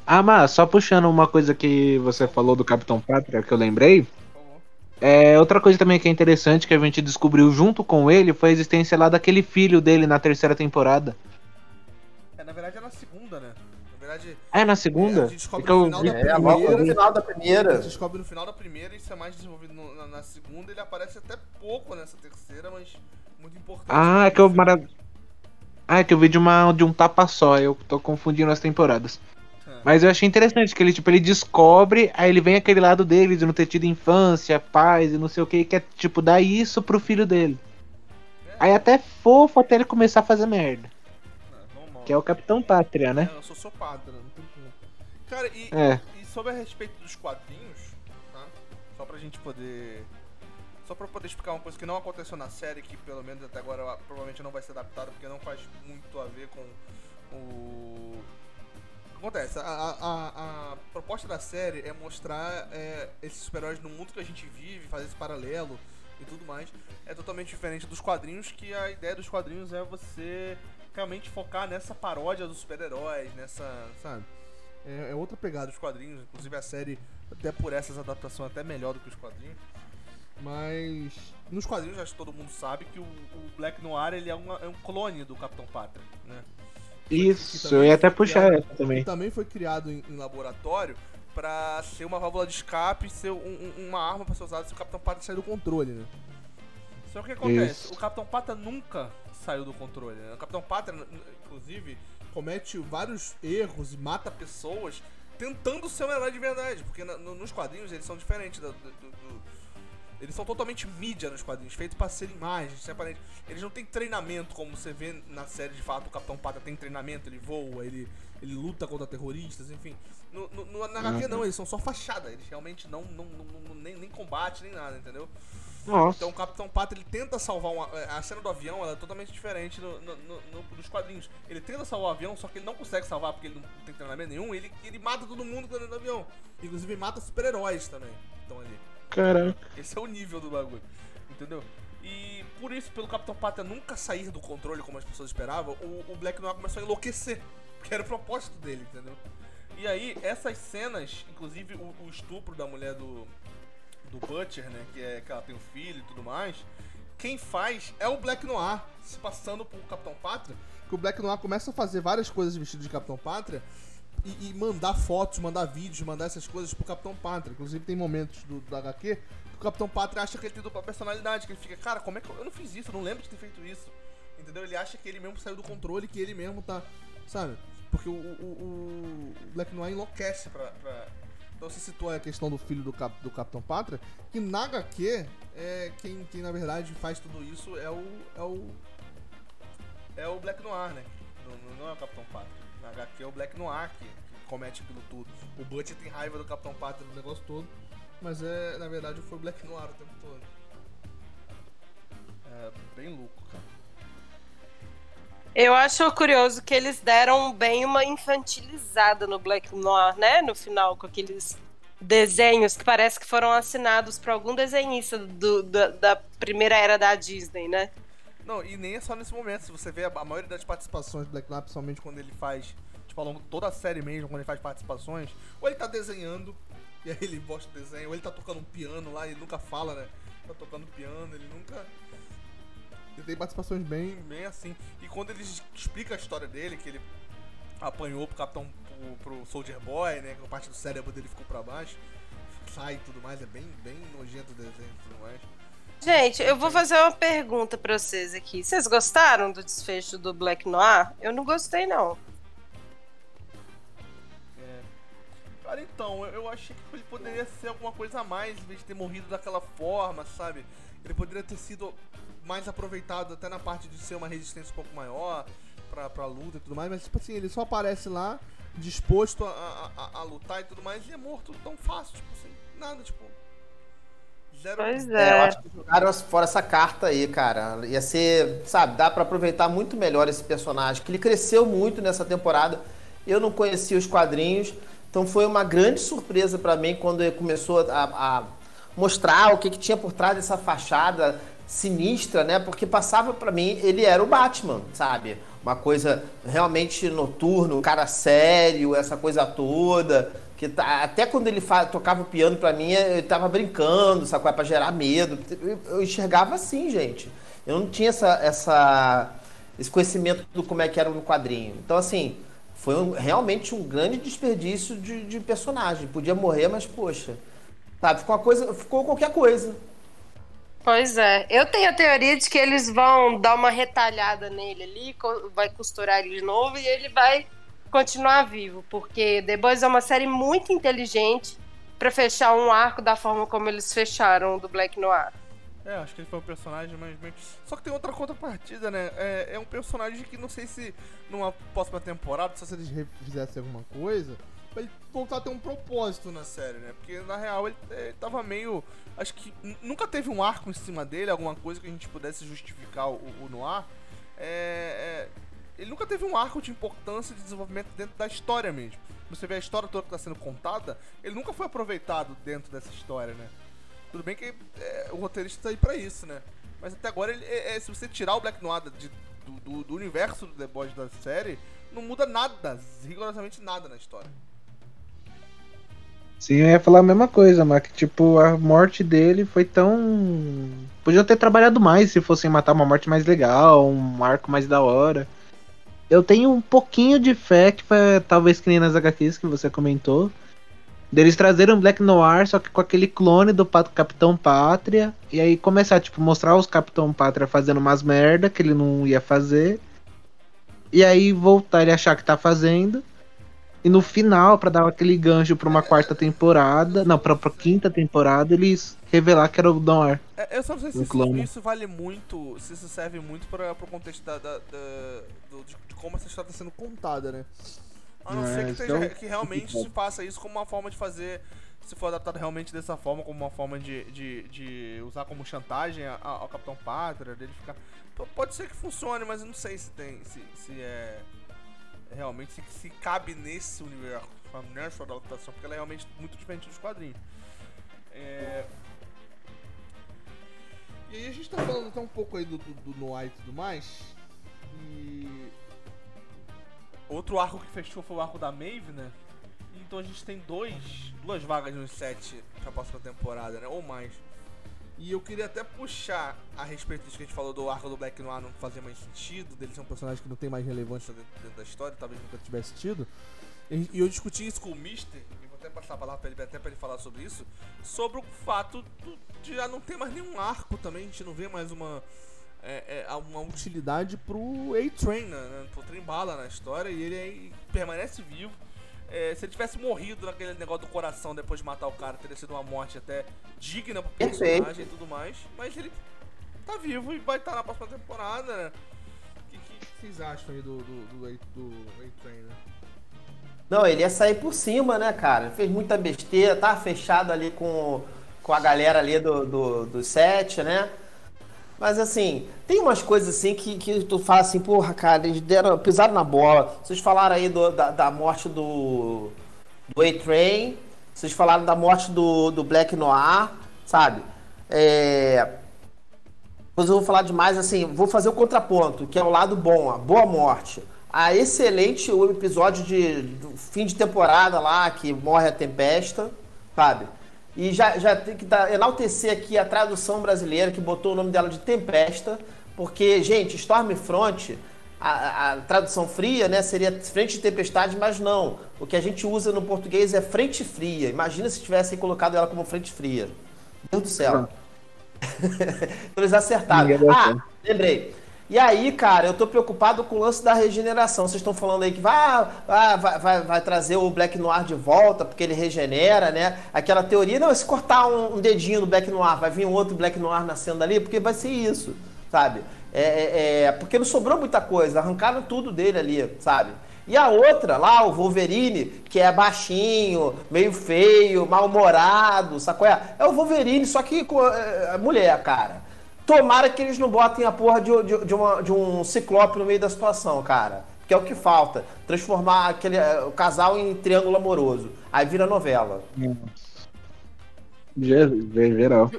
Ah, mas só puxando uma coisa que você falou do Capitão Pátria, que eu lembrei. É, outra coisa também que é interessante que a gente descobriu junto com ele foi a existência lá daquele filho dele na terceira temporada. É, na verdade é na segunda, né? Na verdade, Ah, é na É, segunda? a gente descobre É que eu no final É, no primeira. final da a primeira. gente descobre no final da primeira e isso é mais desenvolvido no- na, na segunda. Ele aparece até pouco nessa terceira, mas muito importante. Ah, é que eu mara... Ah, é que eu vi de, uma, de um tapa só, eu tô confundindo as temporadas. Mas eu achei interessante que ele, tipo, ele descobre, aí ele vem aquele lado dele de não ter tido infância, paz e não sei o que, que é, tipo, dar isso pro filho dele. Aí até é fofo até ele começar a fazer merda. Normal. Que é o Capitão Pátria, né? É, eu sou sopatra, não tem como. Cara, e, É. e sobre a respeito dos quadrinhos, tá? Só pra gente poder. Só pra poder explicar uma coisa que não aconteceu na série, que pelo menos até agora provavelmente não vai ser adaptado, porque não faz muito a ver com o. Acontece, a, a, a- proposta da série é mostrar é, esses super-heróis no mundo que a gente vive, fazer esse paralelo e tudo mais. É totalmente diferente dos quadrinhos, que a ideia dos quadrinhos é você realmente focar nessa paródia dos super-heróis, nessa. sabe? É, é outra pegada dos quadrinhos, inclusive a série, até por essas adaptações, é até melhor do que os quadrinhos. Mas nos quadrinhos, acho que todo mundo sabe que o, o Black Noir ele é, uma- é um clone do Capitão Pátria, né? Isso, eu ia até puxar essa também. Também foi criado em, em laboratório pra ser uma válvula de escape, ser um- um- uma arma pra ser usada se o Capitão Pátria sair do controle, né? Só que o que acontece? Isso. O Capitão Pátria nunca saiu do controle, né? O Capitão n- inclusive, comete vários erros e mata pessoas tentando ser um herói de verdade, porque na- no- nos quadrinhos eles são diferentes do- do- do, eles são totalmente mídia nos quadrinhos, feitos pra ser imagens, ser aparente. Eles não têm treinamento, como você vê na série de fato, o Capitão Pátria tem treinamento, ele voa, ele, ele luta contra terroristas, enfim. No, no, no- na HQ não, eles são só fachada, eles realmente não, não, não, não- nem, nem combate, nem nada, entendeu? Nossa. Então o Capitão Pátria ele tenta salvar uma. A cena do avião ela é totalmente diferente no, no, no- dos quadrinhos. Ele tenta salvar o avião, só que ele não consegue salvar porque ele não tem treinamento nenhum. Ele, ele mata todo mundo dentro do avião. Inclusive mata super-heróis também. que Estão ali. Caraca. Esse é o nível do bagulho. Entendeu? E por isso, pelo Capitão Pátria nunca sair do controle como as pessoas esperavam, o, o Black Noir começou a enlouquecer. Que era o propósito dele, entendeu? E aí, essas cenas, inclusive o, o estupro da mulher do, do Butcher, né? Que é que ela tem um filho e tudo mais. Quem faz é o Black Noir, se passando por Capitão Pátria. Que o Black Noir começa a fazer várias coisas vestido de Capitão Pátria e, e mandar fotos, mandar vídeos, mandar essas coisas pro Capitão Pátria. Inclusive tem momentos do, do HQ que o Capitão Pátria acha que ele tem dupla personalidade, que ele fica, cara, como é que eu, eu não fiz isso? Eu não lembro de ter feito isso. Entendeu? Ele acha que ele mesmo saiu do controle, que ele mesmo tá. Sabe? Porque o, o, o Black Noir enlouquece pra, pra- Então você citou a questão do filho do, Cap, do Capitão Pátria, que na HQ, é, quem, quem na verdade faz tudo isso é o. é o. É o Black Noir, né? Não, não é o Capitão Pátria. Na HQ é o Black Noir que, que comete aquilo tudo. O Butcher tem raiva do Capitão Pátria no negócio todo, mas é, na verdade foi o Black Noir o tempo todo. É bem louco, cara. Eu acho curioso que eles deram bem uma infantilizada no Black Noir, né? No final, com aqueles desenhos que parece que foram assinados por algum desenhista do- da primeira era da Disney, né? Não, e nem é só nesse momento. Se você vê a, a maioria das participações do Black Knight, principalmente quando ele faz, tipo, ao longo toda a série mesmo, quando ele faz participações, ou ele tá desenhando, e aí ele mostra o desenho, ou ele tá tocando um piano lá, e ele nunca fala, né? Tá tocando piano, ele nunca. Ele tem participações bem, bem assim. E quando ele explica a história dele, que ele apanhou pro Capitão, pro, pro Soldier Boy, né? Que a parte do cérebro dele ficou pra baixo, sai e tudo mais, é bem, bem nojento o desenho e tudo mais. Gente, eu vou fazer uma pergunta pra vocês aqui. Vocês gostaram do desfecho do Black Noir? Eu não gostei, não. Cara, então, eu, achei que ele poderia ser alguma coisa a mais, em vez de ter morrido daquela forma, sabe? Ele poderia ter sido mais aproveitado até na parte de ser uma resistência um pouco maior pra, pra luta e tudo mais, mas tipo assim, ele só aparece lá, disposto a, a, a- a lutar e tudo mais, e é morto tão fácil, tipo assim, nada, tipo. Zero. Pois É, eu é. acho que jogaram fora essa carta aí, cara. Ia ser, sabe, dá pra aproveitar muito melhor esse personagem, que ele cresceu muito nessa temporada. Eu não conhecia os quadrinhos, então foi uma grande surpresa pra mim quando ele começou a, a mostrar o que, que tinha por trás dessa fachada sinistra, né? Porque passava pra mim, ele era o Batman, sabe? Uma coisa realmente noturno, cara sério, essa coisa toda. Que tá- até quando ele fa- tocava o piano pra mim, ele tava brincando, sacou? É pra gerar medo. Eu, eu enxergava assim, gente. Eu não tinha essa, essa, esse conhecimento do como é que era no quadrinho. Então, assim, foi um- realmente um grande desperdício de, de personagem. Podia morrer, mas, poxa. Sabe, ficou, uma coisa, ficou qualquer coisa. Pois é. Eu tenho a teoria de que eles vão dar uma retalhada nele ali, vai costurar ele de novo e ele vai continuar vivo, porque The Boys é uma série muito inteligente pra fechar um arco da forma como eles fecharam do Black Noir. É, acho que ele foi um personagem mais. Só que tem outra contrapartida, né? É, é um personagem que não sei se numa próxima temporada, só se eles fizessem alguma coisa, pra ele voltar a ter um propósito na série, né? Porque na real ele, ele tava meio. Acho que nunca teve um arco em cima dele, alguma coisa que a gente pudesse justificar o, o Noir. É, é, ele nunca teve um arco de importância de desenvolvimento dentro da história mesmo. Você vê a história toda que está sendo contada, ele nunca foi aproveitado dentro dessa história, né? Tudo bem que é, o roteirista tá aí pra isso, né? Mas até agora, ele, é, é, se você tirar o Black Noir de, do, do, do universo do The Boys da série, não muda nada, rigorosamente nada na história. Sim, eu ia falar a mesma coisa, mas que tipo, a morte dele foi tão. Podia ter trabalhado mais se fossem matar uma morte mais legal, um arco mais da hora. Eu tenho um pouquinho de fé que foi, talvez que nem nas HQs que você comentou. Deles trazerem um Black Noir, só que com aquele clone do Capitão Pátria. E aí começar, tipo, mostrar os Capitão Pátria fazendo umas merda que ele não ia fazer. E aí voltar ele achar que tá fazendo. E no final, pra dar aquele gancho pra uma quarta temporada, não, pra, pra quinta temporada, eles revelar que era o Noir. É, eu só não sei se isso, isso vale muito, se isso serve muito para pro contexto da, da- da- do- de, de como essa história está sendo contada, né? A não É, ser que, esteja- é um- que realmente se faça isso como uma forma de fazer, se for adaptado realmente dessa forma, como uma forma de, de, de usar como chantagem a- a- ao Capitão Pátria, dele ficar... Pode ser que funcione, mas eu não sei se tem, se, se é realmente, se, se cabe nesse universo, nessa adaptação, porque ela é realmente muito diferente dos quadrinhos. É, e aí a gente tá falando até um pouco aí do, do, do Noir e tudo mais. E. Outro arco que fechou foi o arco da Maeve, né? Então a gente tem dois, duas vagas nos sete pra próxima temporada, né? Ou mais. E eu queria até puxar a respeito disso que a gente falou do arco do Black Noir não fazer mais sentido, dele ser um personagem que não tem mais relevância dentro, da história, talvez nunca tivesse tido. E eu discuti isso com o Mister, e vou até passar a palavra pra ele, até pra ele falar sobre isso, sobre o fato de já não ter mais nenhum arco também, a gente não vê mais uma, é, é, uma utilidade pro A-Train, né, pro Trem Bala na história, e ele aí permanece vivo. É, se ele tivesse morrido naquele negócio do coração depois de matar o cara, teria sido uma morte até digna pro Perfeito. personagem e tudo mais, mas ele tá vivo e vai estar na próxima temporada, né? O que, que vocês acham aí do, do, do, do A-Train, né? Não, ele ia sair por cima, né, cara? Fez muita besteira, tá fechado ali com, com a galera ali do, do, do set, né? Mas assim, tem umas coisas assim que, que tu fala assim, porra, cara, eles deram, pisaram na bola. Vocês falaram aí do- da, da morte do, do A-Train, vocês falaram da morte do, do Black Noir, sabe? É, eu vou falar demais, assim, vou fazer o contraponto, que é o lado bom, a boa morte. A excelente o episódio de fim de temporada lá, que morre a Tempesta, sabe? E já, já tem que dar, enaltecer aqui a tradução brasileira, que botou o nome dela de Tempesta, porque, gente, Stormfront, a, a tradução fria, né, seria frente de tempestade, mas não. O que a gente usa no português é frente fria. Imagina se tivessem colocado ela como frente fria. Deus do céu. Eles acertaram. Ah, lembrei. E aí, cara, eu tô preocupado com o lance da regeneração. Vocês estão falando aí que vai, vai, vai, vai trazer o Black Noir de volta, porque ele regenera, né? Aquela teoria, não, se cortar um, um dedinho do Black Noir, vai vir um outro Black Noir nascendo ali, porque vai ser isso, sabe? É, é, é, porque não sobrou muita coisa, arrancaram tudo dele ali, sabe? E a outra, lá, o Wolverine, que é baixinho, meio feio, mal-humorado, sacou? É, é o Wolverine, só que é, é, mulher, cara. Tomara que eles não botem a porra de, de, de uma- de um ciclope no meio da situação, cara. Que é o que falta. Transformar aquele, eh, o casal em triângulo amoroso. Aí vira novela. Ge- Geral.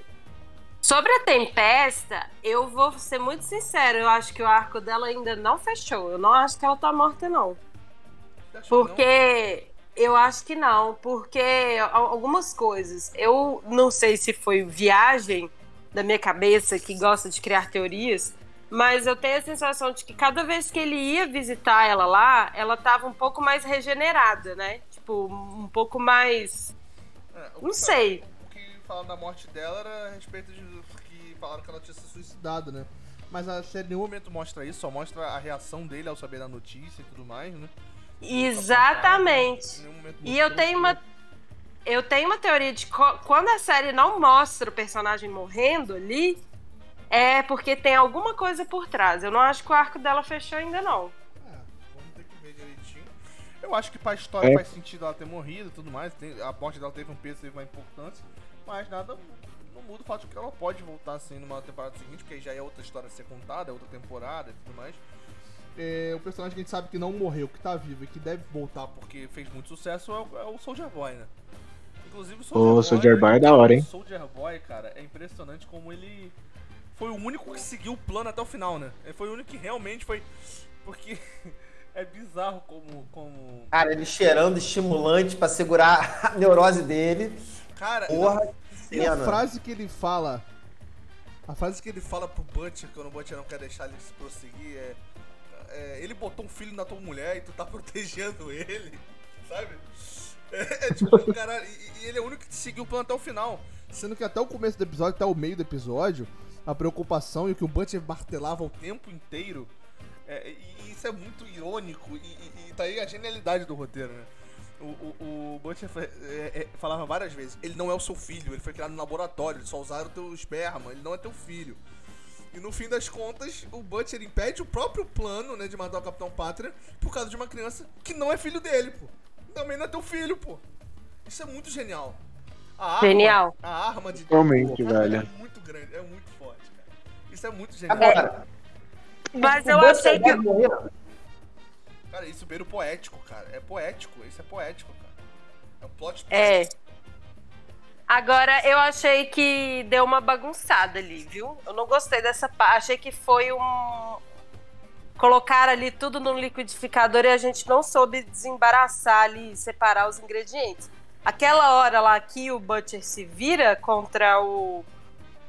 Sobre a Tempesta, eu vou ser muito sincero, eu acho que o arco dela ainda não fechou. Eu não acho que ela tá morta, não. Porque eu acho que não, porque al- algumas coisas. Eu não sei se foi viagem da minha cabeça que gosta de criar teorias, mas eu tenho a sensação de que cada vez que ele ia visitar ela lá, ela tava um pouco mais regenerada, né? Tipo, um pouco mais. É, Não sei. O que falaram da morte dela era a respeito de que falaram que ela tinha se suicidado, né? Mas a série em nenhum momento mostra isso, só mostra a reação dele ao saber da notícia e tudo mais, né? Exatamente. Nenhum momento E eu tenho uma. Eu tenho uma teoria de quando a série não mostra o personagem morrendo ali, é porque tem alguma coisa por trás. Eu não acho que o arco dela fechou ainda, não. É, vamos ter que ver direitinho. Eu acho que pra história É. faz sentido ela ter morrido e tudo mais. tem- a morte dela teve um peso, teve uma importância. Mas nada não muda o fato de que ela pode voltar assim numa temporada seguinte, porque aí já é outra história a ser contada, é outra temporada e tudo mais. é, o personagem que a gente sabe que não morreu, que tá vivo e que deve voltar porque fez muito sucesso é o, é o Soldier Boy, né? Inclusive o Soldier Boy é da hora, hein? O Soldier Boy, cara, é impressionante como ele foi o único que seguiu o plano até o final, né? Ele foi o único que realmente foi. Porque é bizarro como. como... Cara, ele cheirando estimulante pra segurar a neurose dele. Cara, Porra, e a frase que ele fala. A frase que ele fala pro Butcher, quando o Butcher não quer deixar ele se prosseguir, é, é, Ele botou um filho na tua mulher e tu tá protegendo ele, sabe? É, é tipo, caralho, e, e ele é o único que seguiu o plano até o final. Sendo que até o começo do episódio, até o meio do episódio, a preocupação e o que o Butcher martelava o tempo inteiro. é, e isso é muito irônico, e, e, e tá aí a genialidade do roteiro, né? O, o, o Butcher é, é, falava várias vezes: ele não é o seu filho, ele foi criado no laboratório, só usaram teu esperma, ele não é teu filho. E no fim das contas, o Butcher impede o próprio plano, né, de matar o Capitão Pátria por causa de uma criança que não é filho dele, pô. Também não é teu filho, pô. Isso é muito genial. A arma, Genial. A arma de Realmente, velho. É muito grande, é muito forte, cara. Isso é muito genial. Agora, Mas eu achei que. Cara, isso beira o poético, cara. É poético, isso é poético, cara. É um plot twist. É. Agora, eu achei que deu uma bagunçada ali, viu? Eu não gostei dessa parte. Achei que foi um. Colocar ali tudo no liquidificador e a gente não soube desembaraçar ali, separar os ingredientes. Aquela hora lá que o Butcher se vira contra o,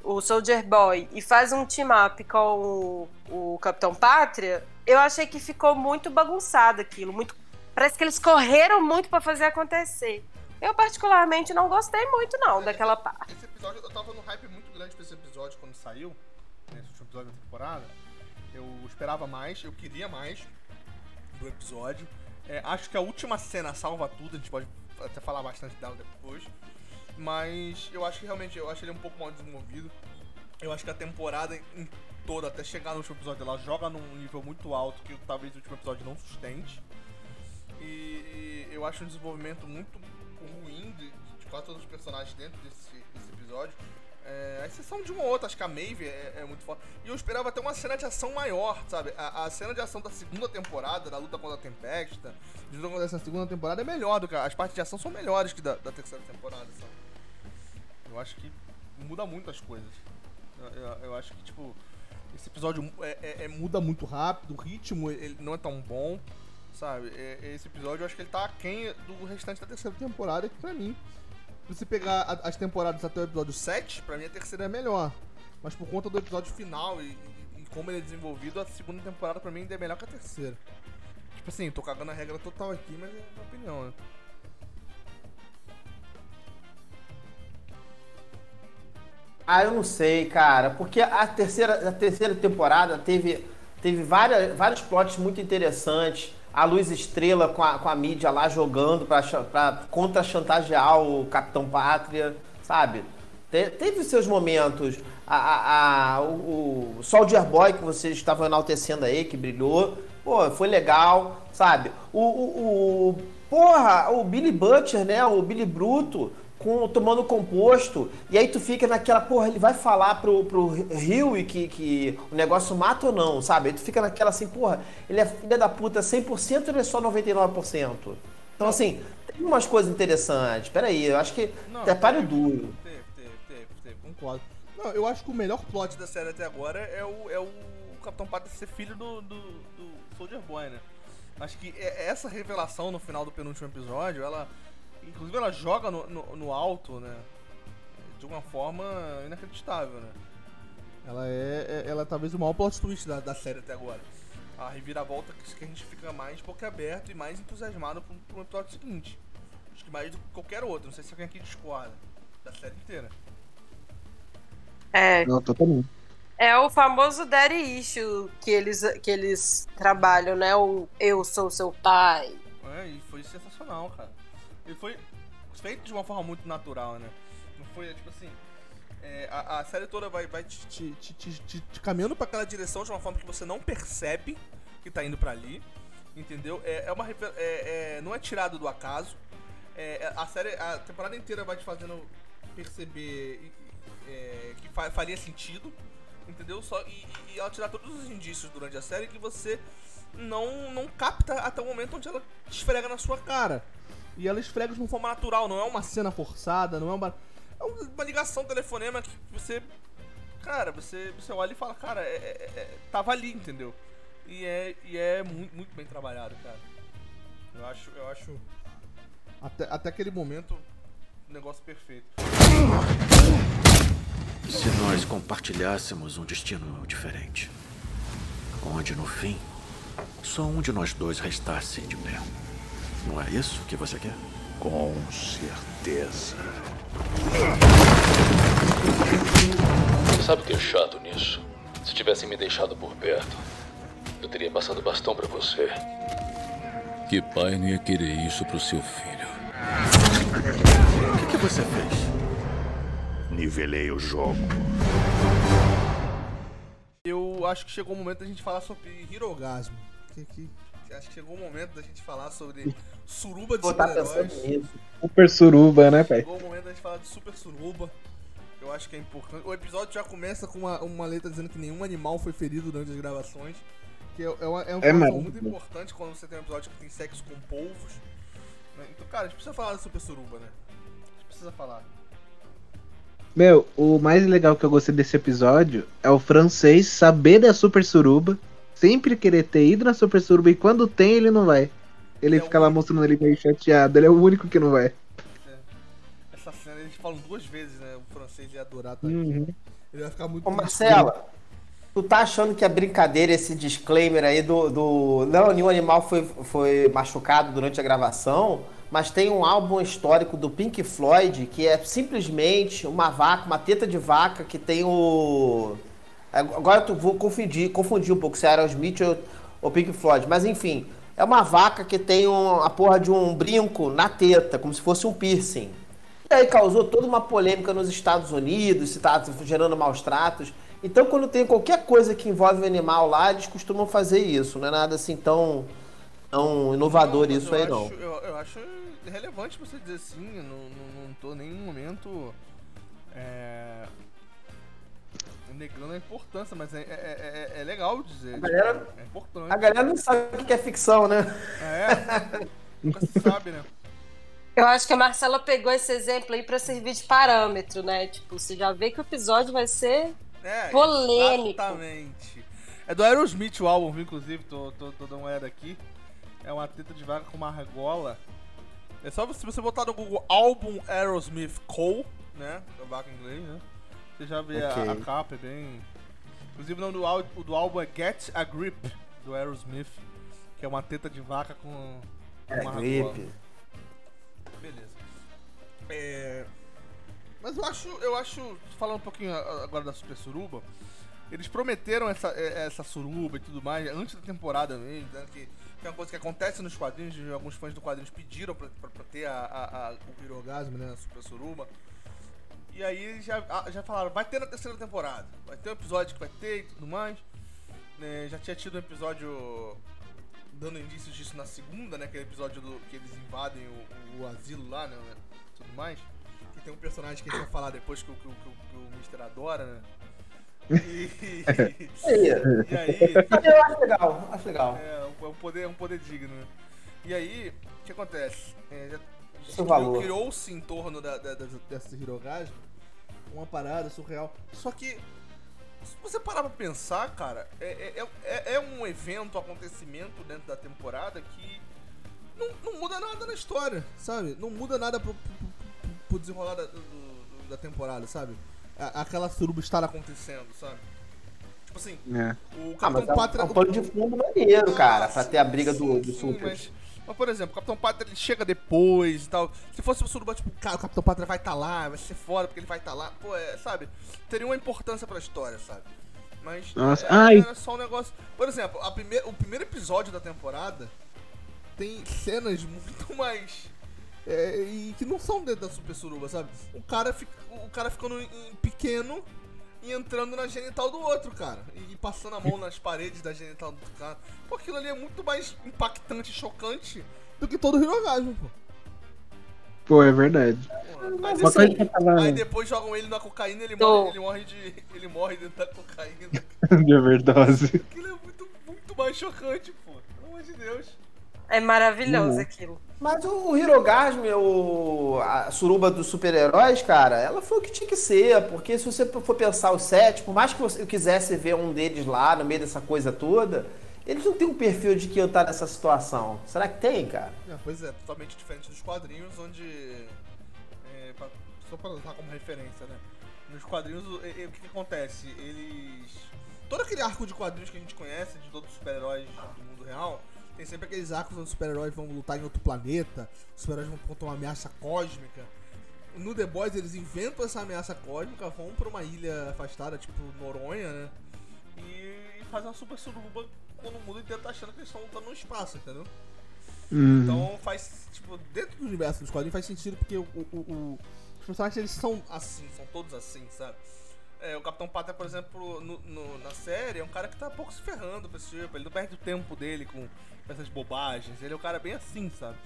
o Soldier Boy e faz um team-up com o, o Capitão Pátria, eu achei que ficou muito bagunçado aquilo. Muito, parece que eles correram muito pra fazer acontecer. Eu, particularmente, não gostei muito, não, daquela parte. Esse episódio, eu tava num hype muito grande pra esse episódio quando saiu, né, esse último episódio da temporada. Eu esperava mais, eu queria mais do episódio. É, acho que a última cena salva tudo, a gente pode até falar bastante dela depois. Mas eu acho que realmente, eu acho ele um pouco mal desenvolvido. Eu acho que a temporada em toda, até chegar no último episódio, ela joga num nível muito alto que talvez o último episódio não sustente. E, eu acho um desenvolvimento muito ruim de, de quase todos os personagens dentro desse, desse episódio. É, a exceção de uma ou outra, acho que a Maeve é, é muito forte. E eu esperava ter uma cena de ação maior, sabe? A, a cena de ação da segunda temporada, da luta contra a Tempesta, de luta contra essa segunda temporada é melhor do que. As partes de ação são melhores que da, da terceira temporada, sabe? Eu acho que muda muito as coisas. Eu, eu- eu acho que, tipo, esse episódio é- é- é- muda muito rápido, o ritmo ele não é tão bom, sabe? É- esse episódio eu acho que ele tá aquém do restante da terceira temporada, que pra mim, você pegar as temporadas até o episódio 7, pra mim a terceira é melhor. Mas por conta do episódio final e, e- e como ele é desenvolvido, a segunda temporada pra mim ainda é melhor que a terceira. Tipo assim, tô cagando a regra total aqui, mas é minha opinião, né? Ah, eu não sei, cara, porque a terceira, a terceira temporada teve, teve várias, vários plots muito interessantes. A Luz Estrela com a, com a mídia lá jogando pra contra-chantagear o Capitão Pátria, sabe? Te- teve seus momentos. A, a, a- o, o Soldier Boy que vocês estavam enaltecendo aí, que brilhou. Pô, foi legal, sabe? O, o, o- porra, o Billy Butcher, né? O Billy Bruto com, tomando composto. E aí tu fica naquela, porra, ele vai falar pro, pro Rio que, que o negócio mata ou não, sabe? Aí tu fica naquela assim, porra, ele é filha da puta 100% ou ele é só 99%? Então, assim, tem umas coisas interessantes. Peraí, eu acho que Não, até páreo duro. Teve, teve, teve, teve, concordo. Não, eu acho que o melhor plot da série até agora é o, é o Capitão Pátria ser filho do, do, do Soldier Boy, né? Acho que é- essa revelação no final do penúltimo episódio, ela. Inclusive ela joga no, no, no alto, né? De uma forma inacreditável, né? Ela é, é- ela é talvez o maior plot twist da, da série até agora. A reviravolta que, que a gente fica mais boquiaberto e mais entusiasmado pro, pro episódio seguinte. Acho que mais do que qualquer outro. Não sei se alguém aqui discorda da série inteira. É, Não, totalmente. é o famoso daddy issue que eles, que eles trabalham, né? O eu sou seu pai. É, e foi sensacional, cara. Ele foi feito de uma forma muito natural, né? Não foi, tipo assim. é, a, a série toda vai, vai te, te, te, te- te- caminhando pra aquela direção de uma forma que você não percebe que tá indo pra ali. Entendeu? É, é uma. É, é, não é tirado do acaso. É, é, a série. A temporada inteira vai te fazendo perceber é, que fa- faria sentido. Entendeu? Só, e, e ela te dá todos os indícios durante a série que você não, não capta até o momento onde ela esfrega na sua cara. E ela esfrega de uma forma natural, não é uma cena forçada, não é uma. É uma ligação, telefonema que você. Cara, você, você olha e fala, cara, é, é- é- tava ali, entendeu? E é, e é muito, muito bem trabalhado, cara. Eu acho. Eu acho. Até, até aquele momento, um negócio perfeito. Se nós compartilhássemos um destino diferente, onde no fim só um de nós dois restasse de pé. Não é isso que você quer? Com certeza. Você sabe o que é chato nisso? Se tivessem me deixado por perto, eu teria passado bastão pra você. Que pai não ia querer isso pro seu filho? O que, que você fez? Nivelei o jogo. Eu acho que chegou o momento da gente falar sobre Hirogasmo. Que, que, que acho que chegou o momento da gente falar sobre suruba de Vou estar super-heróis. Super suruba, né, pai? Chegou o momento da gente falar de super suruba. Eu acho que é importante. O episódio já começa com uma, uma letra dizendo que nenhum animal foi ferido durante as gravações. Que é, é, uma, é uma É muito importante quando você tem um episódio que tem sexo com polvos. né? Então, cara, a gente precisa falar da super suruba, né? A gente precisa falar. Meu, o mais legal que eu gostei desse episódio é o francês saber da Super Suruba, sempre querer ter ido na Super Suruba e quando tem ele não vai. Ele É fica lá mostrando ele meio chateado, ele é o único que não vai. Essa cena eles falam duas vezes, né? O francês ia adorar, tá? Uhum. Ele vai ficar muito Ô. Marcela, tu tá achando que é brincadeira esse disclaimer aí do. do... Não, nenhum animal foi, foi machucado durante a gravação, mas tem um álbum histórico do Pink Floyd que é simplesmente uma vaca, uma teta de vaca que tem o. Agora eu vou confundir, confundir um pouco se é Aerosmith ou, ou Pink Floyd, mas enfim, é uma vaca que tem um, a porra de um brinco na teta, como se fosse um piercing. E aí causou toda uma polêmica nos Estados Unidos, se tá gerando maus tratos. Então, quando tem qualquer coisa que envolve o animal lá, eles costumam fazer isso. Não é nada assim tão, tão inovador Não, isso aí, acho- não. Eu, eu acho relevante você dizer assim, não, não, não tô em nenhum momento é, negando a importância, mas é, é, é- é legal dizer. tipo, galera- é importante. A galera não sabe o que é ficção, né? É, nunca se sabe, né? Eu acho que a Marcela pegou esse exemplo aí pra servir de parâmetro, né? Tipo, você já vê que o episódio vai ser. É, Polêmico. Exatamente. É do Aerosmith o álbum, viu, inclusive, tô, tô, tô dando uma olhada aqui. É uma teta de vaca com uma argola. É só se você botar no Google álbum Aerosmith Cole, né? É vaca em inglês, né? Você já vê a- Ok. a, capa, é bem. Inclusive o nome do, ál- do álbum é Get a Grip, do Aerosmith, que é uma teta de vaca com É, uma argola. gripe. Beleza. É... Mas eu acho, eu acho, falando um pouquinho a- agora da Super Suruba, eles prometeram essa, é- essa suruba e tudo mais antes da temporada mesmo, né, que, que é uma coisa que acontece nos quadrinhos, alguns fãs do quadrinhos pediram pra, pra, pra ter a, a, a- o pirogasmo, né, a Super Suruba. E aí eles já, já falaram, vai ter na terceira temporada, vai ter um episódio que vai ter e tudo mais. né, já tinha tido um episódio dando indícios disso na segunda, né? Aquele episódio do, que eles invadem o, o asilo lá, né? Tudo mais. Que tem um personagem que a gente vai falar depois que, o- que, o- que, o- Mr. adora, né? E, Aí, e aí. eu acho legal, acho legal. É, é um poder, é um poder digno. né? E aí, o que acontece? É, já-. Criou-se em torno da, da, dessa- dessa Hirogasmo uma parada surreal. Só que, se você parar pra pensar, cara, é, é, é, é um evento, um acontecimento dentro da temporada que não, não muda nada na história, sabe? Não muda nada pro, pro, pro- pro desenrolar da, do- do- da temporada, sabe? A- aquela suruba estar acontecendo, sabe? Tipo assim, É. o Ah, mas Capitão é um, Pátria. é um plano de fundo maneiro, cara, pra ter a briga do, Sim, do sim, Super. Mas, mas, por exemplo, o Capitão Pátria ele chega depois e tal. Se fosse o Suruba, tipo, cara, o Capitão Pátria vai estar lá, vai ser foda porque ele vai estar lá. Pô, é, sabe? Teria uma importância pra história, sabe? Mas Nossa, é, ai. é só um negócio. Por exemplo, a primeir, o primeiro episódio da temporada tem cenas muito mais. é, e que não são dentro da Super Suruba, sabe? O cara, fica, o cara ficando em pequeno e entrando na genital do outro, cara. E passando a mão nas paredes da genital do outro cara. Pô, aquilo ali é muito mais impactante e chocante do que todo o Hirogasmo, pô. Pô, é verdade. Pô, Aí, Uma depois- coisa que eu tava. aí depois jogam ele na cocaína e ele morre, ele morre de. ele morre dentro da cocaína. de overdose. Aquilo é muito, muito mais chocante, pô. Deus. É maravilhoso Uhum. aquilo. Mas o, o o, a suruba dos super-heróis, cara, ela foi o que tinha que ser. Porque se você for pensar os sete, por mais que você- quisesse ver um deles lá no meio dessa coisa toda, eles não têm um perfil de que eu tá nessa situação. Será que tem, cara? É, pois é, totalmente diferente dos quadrinhos, onde. é, pra- só pra usar como referência, né? Nos quadrinhos, o, o que, que acontece? Eles. Todo aquele arco de quadrinhos que a gente conhece, de todos os super-heróis do mundo real, tem sempre aqueles arcos onde os super-heróis vão lutar em outro planeta, os super-heróis vão contra uma ameaça cósmica. No The Boys, eles inventam essa ameaça cósmica, vão pra uma ilha afastada, tipo Noronha, né? E fazem uma super suruba quando o mundo inteiro tá achando que eles estão lutando no espaço, entendeu? Uhum. Então faz, tipo, dentro do universo dos quadrinhos faz sentido porque o, o- o- os personagens eles são assim, são todos assim, sabe? É, o Capitão Pátria, por exemplo, no- no- na série, é um cara que tá pouco se ferrando pra esse tipo, ele não perde o tempo dele com essas bobagens, ele é um cara bem assim, sabe?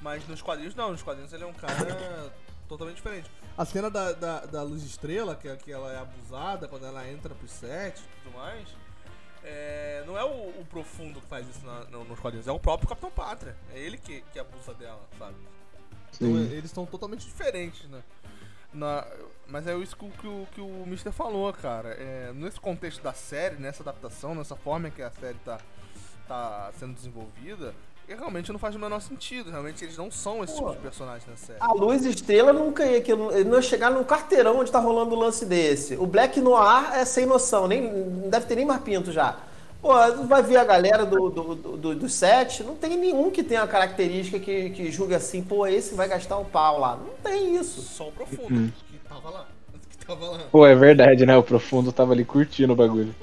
Mas nos quadrinhos não, nos quadrinhos ele é um cara totalmente diferente. A cena da, da, da Luz Estrela, que, que ela é abusada quando ela entra pro set e tudo mais, é, não é o, o profundo que faz isso na- no- nos quadrinhos, é o próprio Capitão Pátria. É ele que, que abusa dela, sabe? Então Sim. eles estão totalmente diferentes, né? Na, mas é isso que, o- que o, que o Mister falou, cara. É, nesse contexto da série, nessa adaptação, nessa forma que a série tá, tá sendo desenvolvida, e realmente não faz o menor sentido. Realmente eles não são esse tipo de personagem na série. A Luz Estrela nunca ia, que não ia chegar num quarteirão onde tá rolando um lance desse. O Black Noir é sem noção, nem, não deve ter nem mais pinto já. Pô, vai ver a galera do, do, do, do, set, não tem nenhum que tenha a característica que, que julga assim, pô, esse vai gastar o pau lá. Não tem isso. Só o profundo, que tava lá. Que tava lá. Pô, é verdade, né? O Profundo tava ali curtindo o bagulho.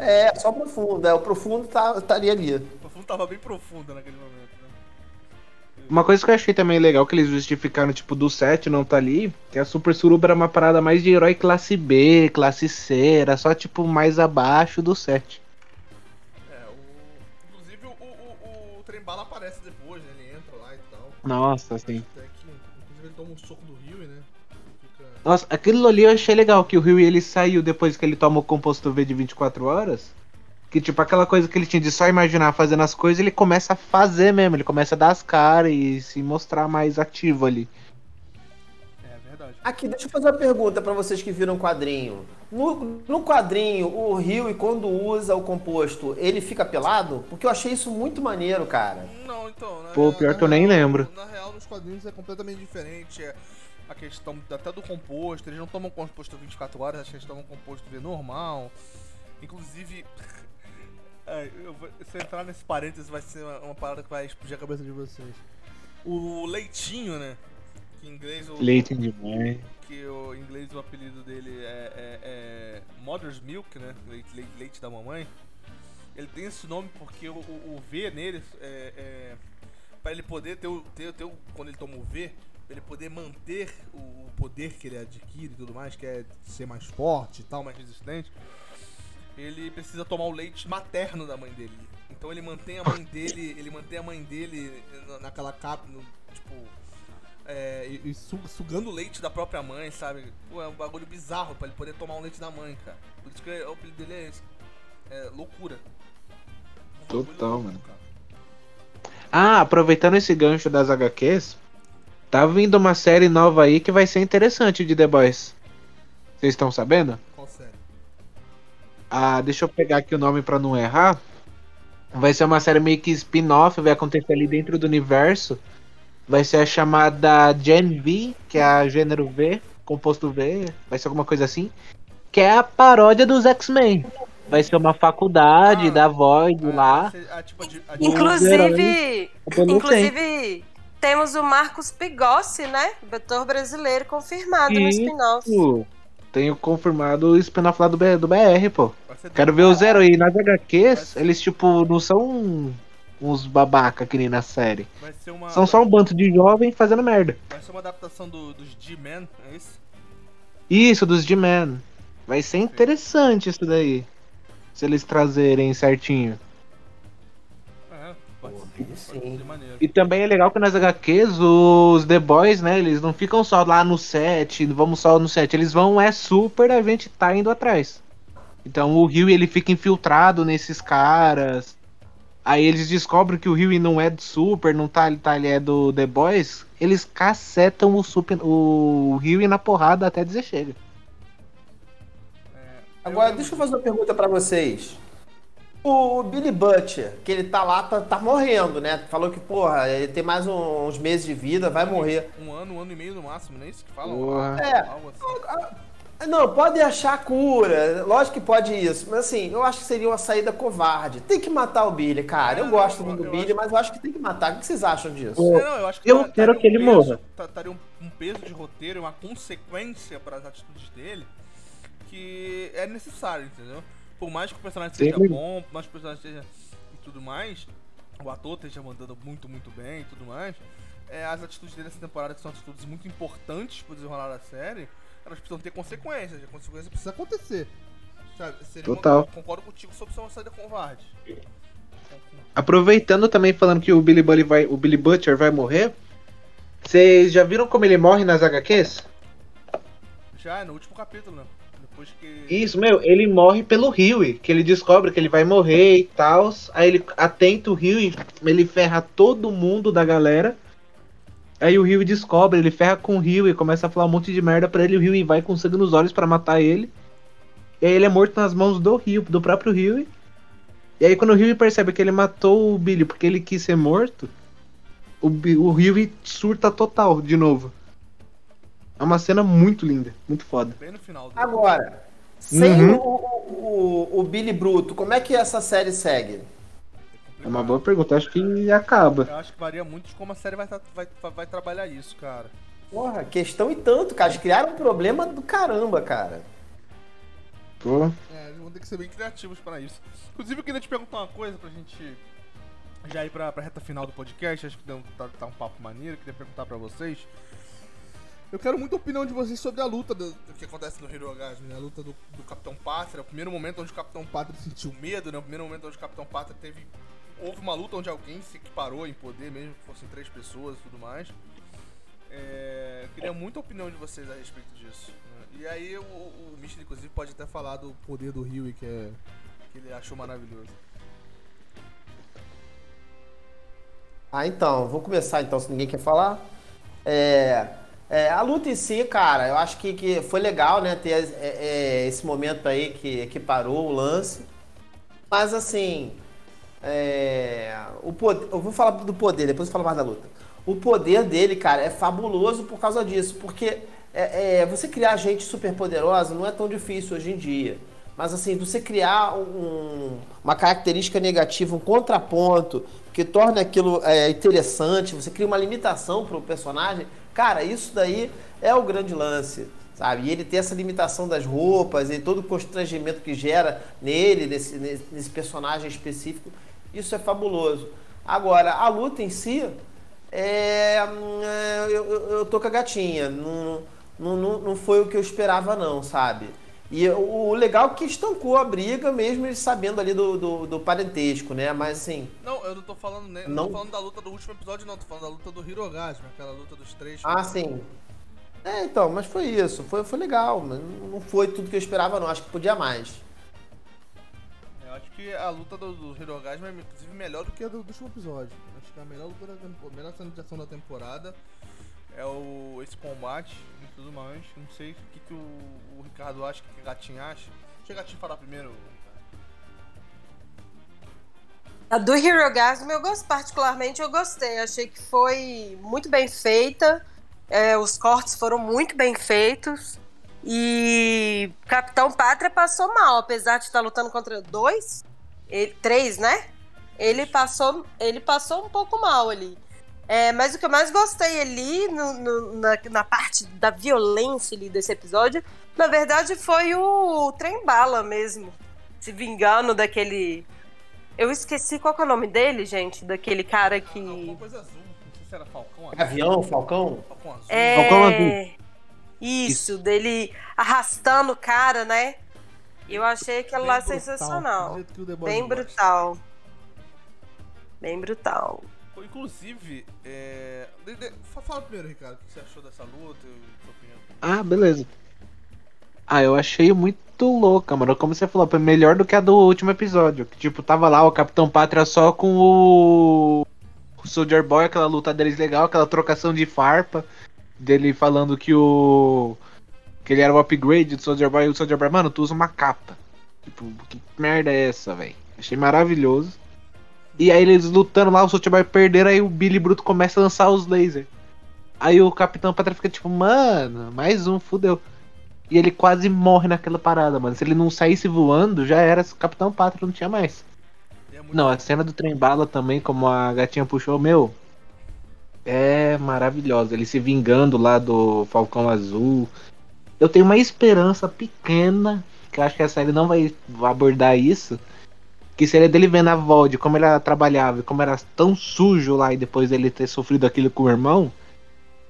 É só profundo. É, o profundo tá, estaria ali. O profundo tava bem profundo naquele momento, né? Uma coisa que eu achei também legal que eles justificaram, tipo, do 7 não tá ali, que a Super Suruba era uma parada mais de herói classe B, classe C, era só, tipo, mais abaixo do 7. É, o, inclusive o, o, o, o Trembala aparece depois, né? Ele entra lá e tal. Nossa, assim. Até que, inclusive ele toma um soco do Rio, né? Nossa, aquilo ali eu achei legal, que o Rio ele saiu depois que ele toma o composto V de 24 horas. Que tipo, aquela coisa que ele tinha de só imaginar fazendo as coisas, ele começa a fazer mesmo, ele começa a dar as caras e se mostrar mais ativo ali. É verdade. Aqui, deixa eu fazer uma pergunta pra vocês que viram o quadrinho. No, no quadrinho, o Rio, quando usa o composto, ele fica pelado? Porque eu achei isso muito maneiro, cara. Não, então. Na, Pô, pior na que eu nem real- lembro. Na real, nos quadrinhos é completamente diferente. É a questão até do composto. Eles não tomam composto 24 horas, acho que eles tomam composto V normal. Inclusive. eu vou- se eu entrar nesse parênteses, vai ser uma, uma parada que vai explodir a cabeça de vocês. O leitinho, né? Que em inglês o. Leite demais. que o em inglês o apelido dele é, é- é Mother's Milk, né? Leite, leite- leite da mamãe. Ele tem esse nome porque o, o- o V nele é, é para ele poder ter ter, ter o quando ele toma o V, pra ele poder manter o, poder que ele adquire e tudo mais, que é ser mais forte e tal, mais resistente. Ele precisa tomar o leite materno da mãe dele. Então ele mantém a mãe dele, ele mantém a mãe dele na- naquela capa, no, tipo, é, e, e su- sugando o leite da própria mãe, sabe? Pô, é um bagulho bizarro pra ele poder tomar o leite da mãe, cara. Por isso que o apelido dele é esse. É loucura. Um Total, louco, mano. cara. Ah, aproveitando esse gancho das HQs, tá vindo uma série nova aí que vai ser interessante de The Boys. Vocês estão sabendo? Qual série? Ah, deixa eu pegar aqui o nome pra não errar. Vai ser uma série meio que spin-off, vai acontecer ali dentro do universo. Vai ser a chamada Gen V, que é a gênero V, composto V, vai ser alguma coisa assim. Que é a paródia dos X-Men. Vai ser uma faculdade Ah, da Void Ah, lá. ah, tipo, a de- a Inclusive, inclusive temos o Marcos Pigossi, né? Doutor brasileiro confirmado no Isso. spin-off. Tenho confirmado o spin-off lá do, B- do BR, pô. Quero ver o Zero aí. Nas HQs, eles, tipo, não são uns babaca que nem na série. Vai ser uma, São só um bando de jovem fazendo merda. vai ser uma adaptação do, dos G-Men, é isso? Isso, dos G-Man. Vai ser interessante isso daí. Se eles trazerem certinho. É, pode, ser, sim. pode ser maneiro. E também é legal que nas HQs, os The Boys, né, eles não ficam só lá no set, vamos só no set. Eles vão, é super, a gente tá indo atrás. Então o Rio, ele fica infiltrado nesses caras. Aí eles descobrem que o Huey não é do Super, não tá, tá ele é do The Boys. Eles cacetam o Super, o Huey na porrada até dizer chega. Agora, deixa eu fazer uma pergunta pra vocês. O Billy Butcher, que ele tá lá, tá, tá morrendo, né? Falou que, porra, ele tem mais um- uns meses de vida, vai morrer. Um ano, um ano e meio no máximo, não é isso que fala? Porra. É. Algo assim. Não, pode achar cura, lógico que pode isso, mas assim, eu acho que seria uma saída covarde. Tem que matar o Billy, cara. Eu É, gosto muito do eu Billy, acho- mas eu acho que tem que matar. O que vocês acham disso? Ô, É, não, eu acho que eu tá- quero taria que ele peso- morra. tá- Taria um, um peso de roteiro, uma consequência para as atitudes dele que é necessário, entendeu? Por mais que o personagem Sim. seja bom, por mais que o personagem seja e tudo mais, o ator esteja mandando muito, muito bem e tudo mais, é, as atitudes dele nessa temporada, que são atitudes muito importantes pro desenrolar da série, elas precisam ter consequências, e a consequência precisa acontecer. Sabe? Seria uma- Total. concordo contigo sobre ser uma saída covarde. Aproveitando também falando que o Billy, Bully vai, o Billy Butcher vai morrer. Vocês já viram como ele morre nas HQs? Já é no último capítulo, né? Depois que. Isso, meu, ele morre pelo Huey, que ele descobre que ele vai morrer e tal. Aí ele atenta o Huey, ele ferra todo mundo da galera. Aí o Huey descobre, ele ferra com o Huey, começa a falar um monte de merda pra ele, o Huey vai com sangue nos olhos pra matar ele. E aí ele é morto nas mãos do Huey, do próprio Huey. E aí quando o Huey percebe que ele matou o Billy porque ele quis ser morto, o, o Huey surta total de novo. É uma cena muito linda, muito foda. Bem no final do. Agora, sem Uhum. o, o, o- Billy Bruto, como é que essa série segue? É uma boa pergunta, acho que acaba. Eu acho que varia muito de como a série vai, vai, vai, trabalhar isso, cara. Porra, questão e tanto, cara. Eles criaram um problema do caramba, cara. Pô. É, eles vão ter que ser bem criativos para isso. Inclusive, eu queria te perguntar uma coisa pra gente já ir pra, pra reta final do podcast. Acho que deu, tá, tá um papo maneiro. Eu queria perguntar pra vocês. Eu quero muita opinião de vocês sobre a luta do, do que acontece no Hirogasmi, né? A luta do, do Capitão Pátria. O primeiro momento onde o Capitão Pátria sentiu medo, né? O primeiro momento onde o Capitão Pátria teve. Houve uma luta onde alguém se equiparou em poder, mesmo que fossem três pessoas e tudo mais. É, eu queria muita opinião de vocês a respeito disso. né? E aí o, o Mister, inclusive, pode até falar do poder do Rio que, é, que ele achou maravilhoso. Ah, então, vou começar então, se ninguém quer falar. É, é, a luta em si, cara, eu acho que, que foi legal, né, ter é, é, esse momento aí que, que parou o lance. Mas assim, é, o poder, eu vou falar do poder, depois eu falo mais da luta. O poder dele, cara, é fabuloso por causa disso, porque é, é, você criar gente super poderosa não é tão difícil hoje em dia. Mas assim, você criar um- uma característica negativa, um contraponto, que torna aquilo é, interessante, você cria uma limitação para o personagem, cara, isso daí é o grande lance. Sabe? E ele tem essa limitação das roupas e todo o constrangimento que gera nele, nesse, nesse- personagem específico, isso é fabuloso. Agora, a luta em si, é, hum, é, eu, eu- eu tô com a gatinha. Não, não, não, não foi o que eu esperava, não, sabe? E o, legal é que estancou a briga, mesmo eles sabendo ali do, do, do parentesco, né? Mas assim, Não, eu não tô falando nem, não. Não? tô falando da luta do último episódio, não. Tô falando da luta do Hirogasmi, aquela luta dos três. ah, sim. É, então, mas foi isso. Foi, foi legal. Mas não foi tudo que eu esperava, não. Acho que podia mais. Eu acho que a luta do, do é inclusive melhor do que a do, do último episódio. Acho que a melhor luta da temporada, melhor da temporada é o, esse combate e tudo mais. Não sei o que, que o, o Ricardo acha, o que, que a Gatinha acha. Deixa a Gatinha falar primeiro. A do Hirogasm eu gosto, particularmente eu gostei. Achei que foi muito bem feita. É, os cortes foram muito bem feitos. E Capitão Pátria passou mal, apesar de estar lutando contra dois, ele- três, né? Ele passou, ele passou um pouco mal ali. É, mas o que eu mais gostei ali no- no- na, na parte da violência ali desse episódio, na verdade, foi o trem bala mesmo. Se vingando daquele. Eu esqueci qual que é o nome dele, gente, daquele cara Alguma que. coisa azul. Não sei se era Falcão azul. Gavião, Falcão? Falcão azul. Falcão É. Azul. Isso, dele arrastando o cara, né? Eu achei aquilo lá brutal, sensacional. Boys Bem brutal. Bem brutal. Inclusive, é... Fala primeiro, Ricardo, o que você achou dessa luta, sua opinião. Ah, beleza. Ah, eu achei muito louca, mano. Como você falou, melhor do que a do último episódio. Que, tipo, tava lá o Capitão Pátria só com o. O Soldier Boy, aquela luta deles legal, aquela trocação de farpa. Dele falando que o. Que ele era o upgrade do Soldier Boy e o Soldier Boy, mano, tu usa uma capa. Tipo, que merda é essa, velho? Achei maravilhoso. E aí eles lutando lá, o Soldier Boy perderam, aí o Billy Bruto começa a lançar os lasers. Aí o Capitão Pátria fica tipo, mano, mais um, fudeu. E ele quase morre naquela parada, mano. Se ele não saísse voando, já era Capitão Pátria, não tinha mais. É Não, a cena do trem bala também, como a gatinha puxou, meu. É maravilhosa. Ele se vingando lá do Falcão Azul. Eu tenho uma esperança pequena, que eu acho que a série não vai abordar isso. Que seria dele vendo a avó de como ela trabalhava e como era tão sujo lá e depois dele ter sofrido aquilo com o irmão.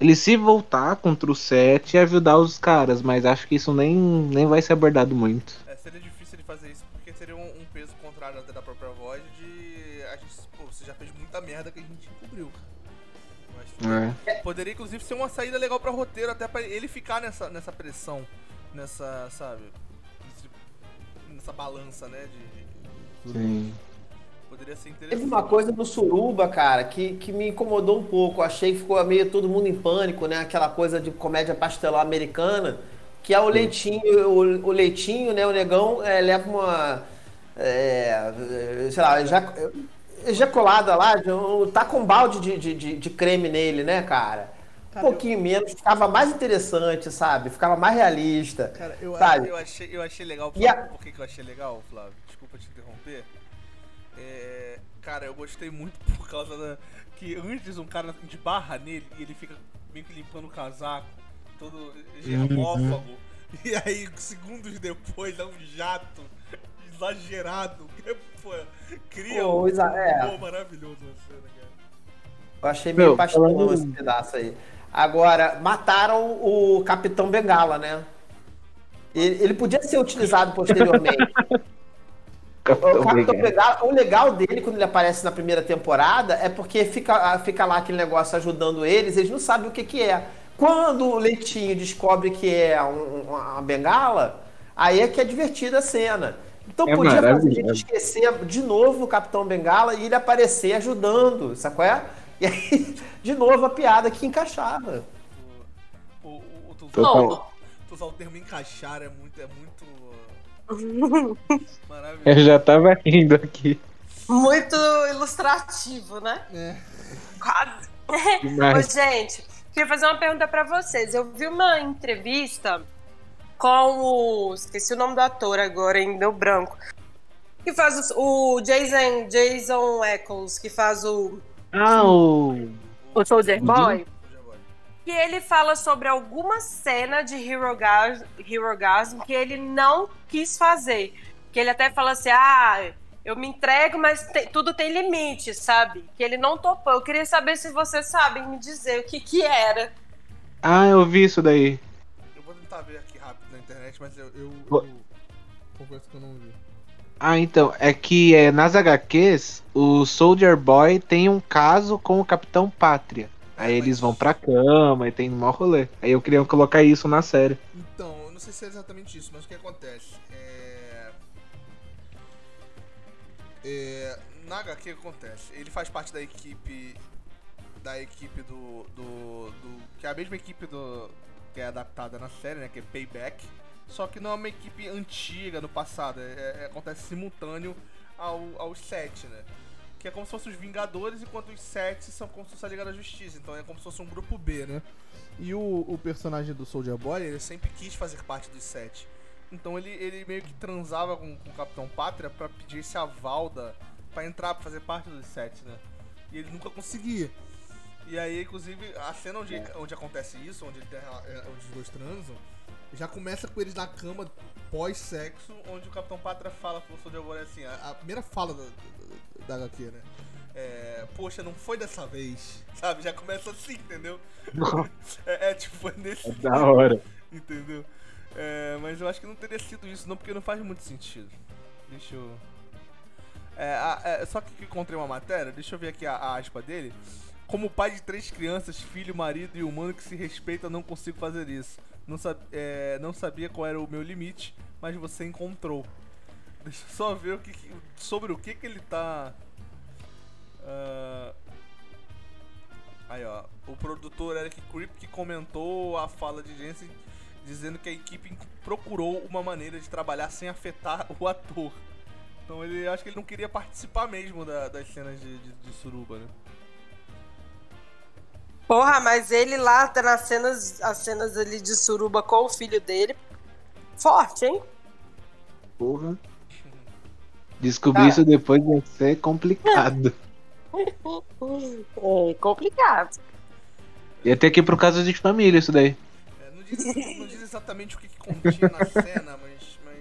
Ele se voltar contra o Sete e ajudar os caras, mas acho que isso nem, nem vai ser abordado muito. É, seria difícil ele fazer isso porque seria um, um peso contrário até da própria voz de. A gente, pô, você já fez muita merda que a gente encobriu. Mas É. poderia inclusive ser uma saída legal pra roteiro, até pra ele ficar nessa, nessa pressão, nessa, sabe? Nessa balança, né? De, de- Sim. Poderia ser Teve interessante. uma coisa no Suruba, cara, que, que me incomodou um pouco. Achei que ficou meio todo mundo em pânico, né? Aquela coisa de comédia pastelar americana, que é o leitinho, o, o leitinho, né? O negão é, leva uma. é, sei lá, ejac- ejaculada lá, um- tá com um balde de, de, de, de creme nele, né, cara? Um Cara, pouquinho menos, ficava mais interessante, sabe? Ficava mais realista. Cara, eu, sabe? eu, achei, eu achei legal. E a- por que, que eu achei legal, Flávio? Desculpa te interromper. É, cara, eu gostei muito por causa da. Que antes um cara de barra nele e ele fica meio que limpando o casaco, todo germófago. E aí, segundos depois, é um jato exagerado. que, Pô, cria Pô, um exa- é. maravilhoso na cena, cara. Eu achei meio pastelão esse pedaço aí. Agora, mataram o Capitão Bengala, né? Ele, ele podia ser utilizado posteriormente. O Capitão o legal dele quando ele aparece na primeira temporada é porque fica, fica lá aquele negócio ajudando eles, eles não sabem o que, que é. Quando o Leitinho descobre que é um- uma bengala, aí é que é divertida a cena. Então É podia fazer a gente esquecer de novo o Capitão Bengala e ele aparecer ajudando, sacou? É? E aí, de novo, a piada que encaixava. O, o, o, tu, Total. tu usar o termo encaixar é muito. É muito maravilhoso. Eu já tava rindo aqui. Muito ilustrativo, né? É. Quase. Gente, queria fazer uma pergunta pra vocês. Eu vi uma entrevista com o. Esqueci o nome do ator agora, em meu branco. Que faz os- o Jason, Jason Eccles, que faz o. Ah, o. O Soldier Boy. Que ele fala sobre alguma cena de Hero, Gas, Hero Gasm que ele não quis fazer. Que ele até fala assim: ah, eu me entrego, mas tem- tudo tem limite, sabe? Que ele não topou. Eu queria saber se vocês sabem me dizer o que que era. Ah, eu vi isso daí. Eu vou tentar ver aqui rápido na internet, mas eu. eu, eu confesso que eu não vi. Ah, então, é que é, nas HQs, o Soldier Boy tem um caso com o Capitão Pátria. Aí É, eles vão pra cama e tem maior rolê. Aí eu queria colocar isso na série. Então, eu não sei se é exatamente isso, mas o que acontece? É. é na HQ o que acontece? Ele faz parte da equipe. Da equipe do. do, do- que é a mesma equipe do. que é adaptada na série, né? Que é Payback. Só que não é uma equipe antiga no passado. é- é- acontece simultâneo ao, aos sete, né? Que é como se fossem os Vingadores, enquanto os sete são como se fosse a Liga da Justiça. Então é como se fosse um grupo B, né? E o, o personagem do Soldier Boy, ele sempre quis fazer parte dos sete. Então ele, ele meio que transava com, com o Capitão Pátria pra pedir esse aval da, pra entrar, pra fazer parte dos sete, né? E ele nunca conseguia. E aí, inclusive, a cena onde, onde acontece isso, onde, ele é, onde os dois transam, já começa com eles na cama pós-sexo, onde o Capitão Pátria fala pro Soldier Boy assim, a, a primeira fala da, da, da HQ, né? É, Poxa, não foi dessa vez, sabe? Já começa assim, entendeu? é, é tipo, é nesse Da hora. Entendeu? É, mas eu acho que não teria sido isso, não, porque não faz muito sentido. Deixa eu. É, é, só que encontrei uma matéria, deixa eu ver aqui a, a aspa dele. Como pai de três crianças, filho, marido e humano que se respeita, não consigo fazer isso. Não, sab- é, não sabia qual era o meu limite, mas você encontrou. Deixa eu só ver o que, que- sobre o que, que ele tá. ah, Aí, ó. O produtor Eric Kripke comentou a fala de Jensen dizendo que a equipe procurou uma maneira de trabalhar sem afetar o ator. Então ele acho que ele não queria participar mesmo da- das cenas de, de, de suruba, né? Porra, mas ele lá tá nas cenas, as cenas ali de suruba com o filho dele. Forte, hein? Porra. Descobrir isso depois vai ser complicado. É complicado. Ia ter que ir pro caso de família isso daí. É, não, diz, não diz exatamente o que, que continha na cena, mas, mas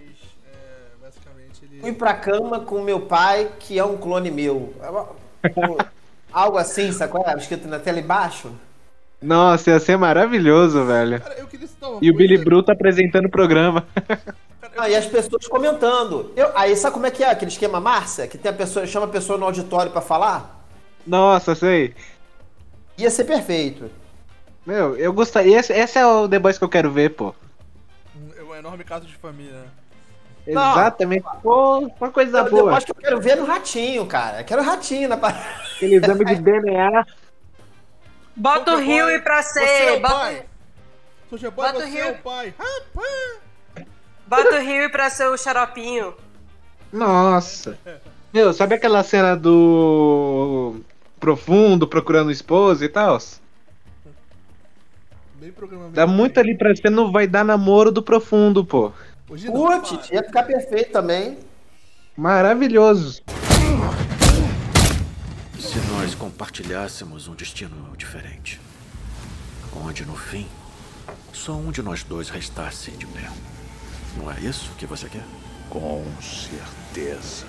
é, basicamente ele. Fui pra cama com meu pai, que é um clone meu. Algo assim, sacou? É? Escrito na tela embaixo. Nossa, ia ser maravilhoso, velho. Cara, eu queria citar uma E o coisa- Billy Bruto apresentando o programa. Cara, eu- Ah, e as pessoas comentando. Eu, aí sabe como é que é aquele esquema Márcia? Que tem a pessoa, chama a pessoa no auditório pra falar? Nossa, sei. Ia ser perfeito. Meu, eu gostaria. Esse, esse é o The Boys que eu quero ver, pô. É um enorme caso de família, né? Não. Exatamente. Pô, uma coisa Eu, boa. acho que eu quero ver no ratinho, cara. Eu quero ratinho na parada. Aquele exame de DNA. Bota o Soulja Boy, Rio pra Você é ser. o Bota, pai. Soulja Boy, Bota o é Rio. o pai. Rapaz! bota o Rio pra ser o xaropinho. Nossa. Meu, sabe aquela cena do Profundo procurando esposa e tal? Bem programa Dá muito ali pra ser não vai dar namoro do Profundo, pô. Hoje Putz, para. ia ficar perfeito também. Maravilhoso. Se nós compartilhássemos um destino diferente, onde no fim só um de nós dois restasse de pé. Não é isso que você quer? Com certeza.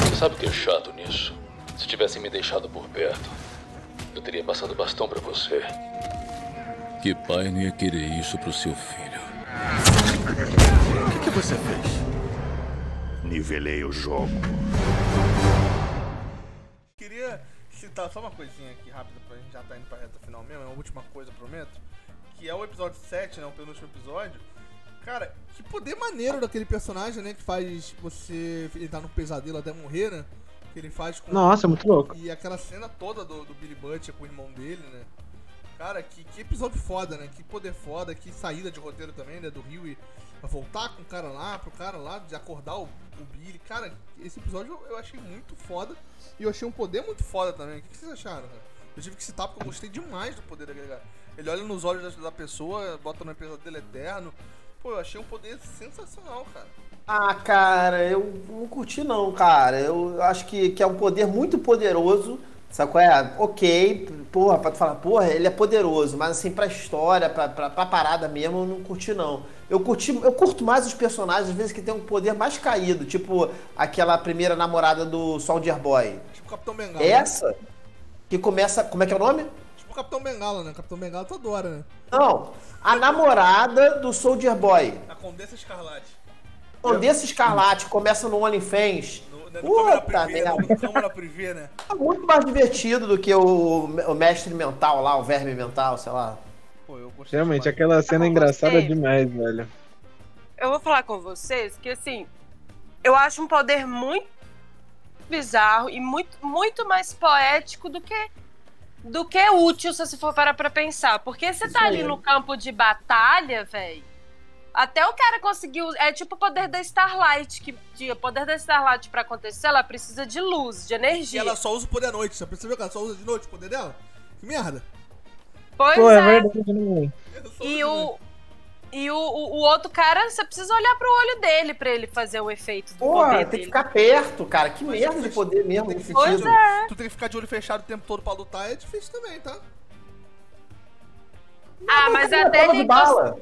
Você sabe o que é chato nisso? Se tivessem me deixado por perto, eu teria passado bastão pra você. Que pai não ia querer isso pro seu filho? O que, que você fez? Nivelei o jogo. Queria citar só uma coisinha aqui rápida pra gente já tá indo pra reta final mesmo, é a última coisa, prometo. Que é o episódio 7, né? O penúltimo episódio. Cara, que poder maneiro daquele personagem, né? Que faz você entrar no pesadelo até morrer, né? Que ele faz com. Nossa, muito louco. E aquela cena toda do, do Billy Butcher com o irmão dele, né? Cara, que, que episódio foda, né? Que poder foda, que saída de roteiro também, né? Do Rio e voltar com o cara lá, pro cara lá, de acordar o, o Billy. Cara, esse episódio eu, eu achei muito foda. E eu achei um poder muito foda também. O que, que vocês acharam, cara? Eu tive que citar porque eu gostei demais do poder daquele cara. Ele olha nos olhos da, da pessoa, bota no pesadelo eterno. Pô, eu achei um poder sensacional, cara. Ah, cara, eu não curti não, cara. Eu acho que, que é um poder muito poderoso. Sabe qual é? Ok, porra, pra tu falar, porra, ele é poderoso, mas assim, pra história, pra, pra, pra parada mesmo, eu não curti não. Eu curti, eu curto mais os personagens, às vezes, que tem um poder mais caído, tipo aquela primeira namorada do Soldier Boy. Tipo o Capitão Bengala. né? Essa, que começa. Como é que é o nome? Tipo o Capitão Bengala, né? Capitão Bengala tu adora, né? Não, a namorada do Soldier Boy. A Condessa Escarlate. Condessa Escarlate começa no OnlyFans. Né, câmera Puta privê, né? câmera privê, né? É muito mais divertido do que o, o mestre mental lá, o verme mental, sei lá. Pô, eu gostei Realmente, demais. aquela cena é engraçada demais, velho. Eu vou falar com vocês que assim, eu acho um poder muito bizarro e muito, muito mais poético do que do que útil se você for parar pra pensar. Porque você tá Isso ali aí. no campo de batalha, velho. Até o cara conseguiu. É tipo o poder da Starlight. Que, que o poder da Starlight pra acontecer, ela precisa de luz, de E energia. ela só usa o poder à noite. Você percebeu que ela só usa de noite o poder dela? Que merda. Pois Pô, é é. verdade, né? E o, e o, o, o outro cara, você precisa olhar pro olho dele pra ele fazer o efeito do Porra, poder tem que dele. ficar perto, cara. Que Mas merda de poder mesmo nesse que Pois sentido. é. Tu tem que ficar de olho fechado o tempo todo pra lutar, é difícil também, tá? Ah, mas até ele. de bala.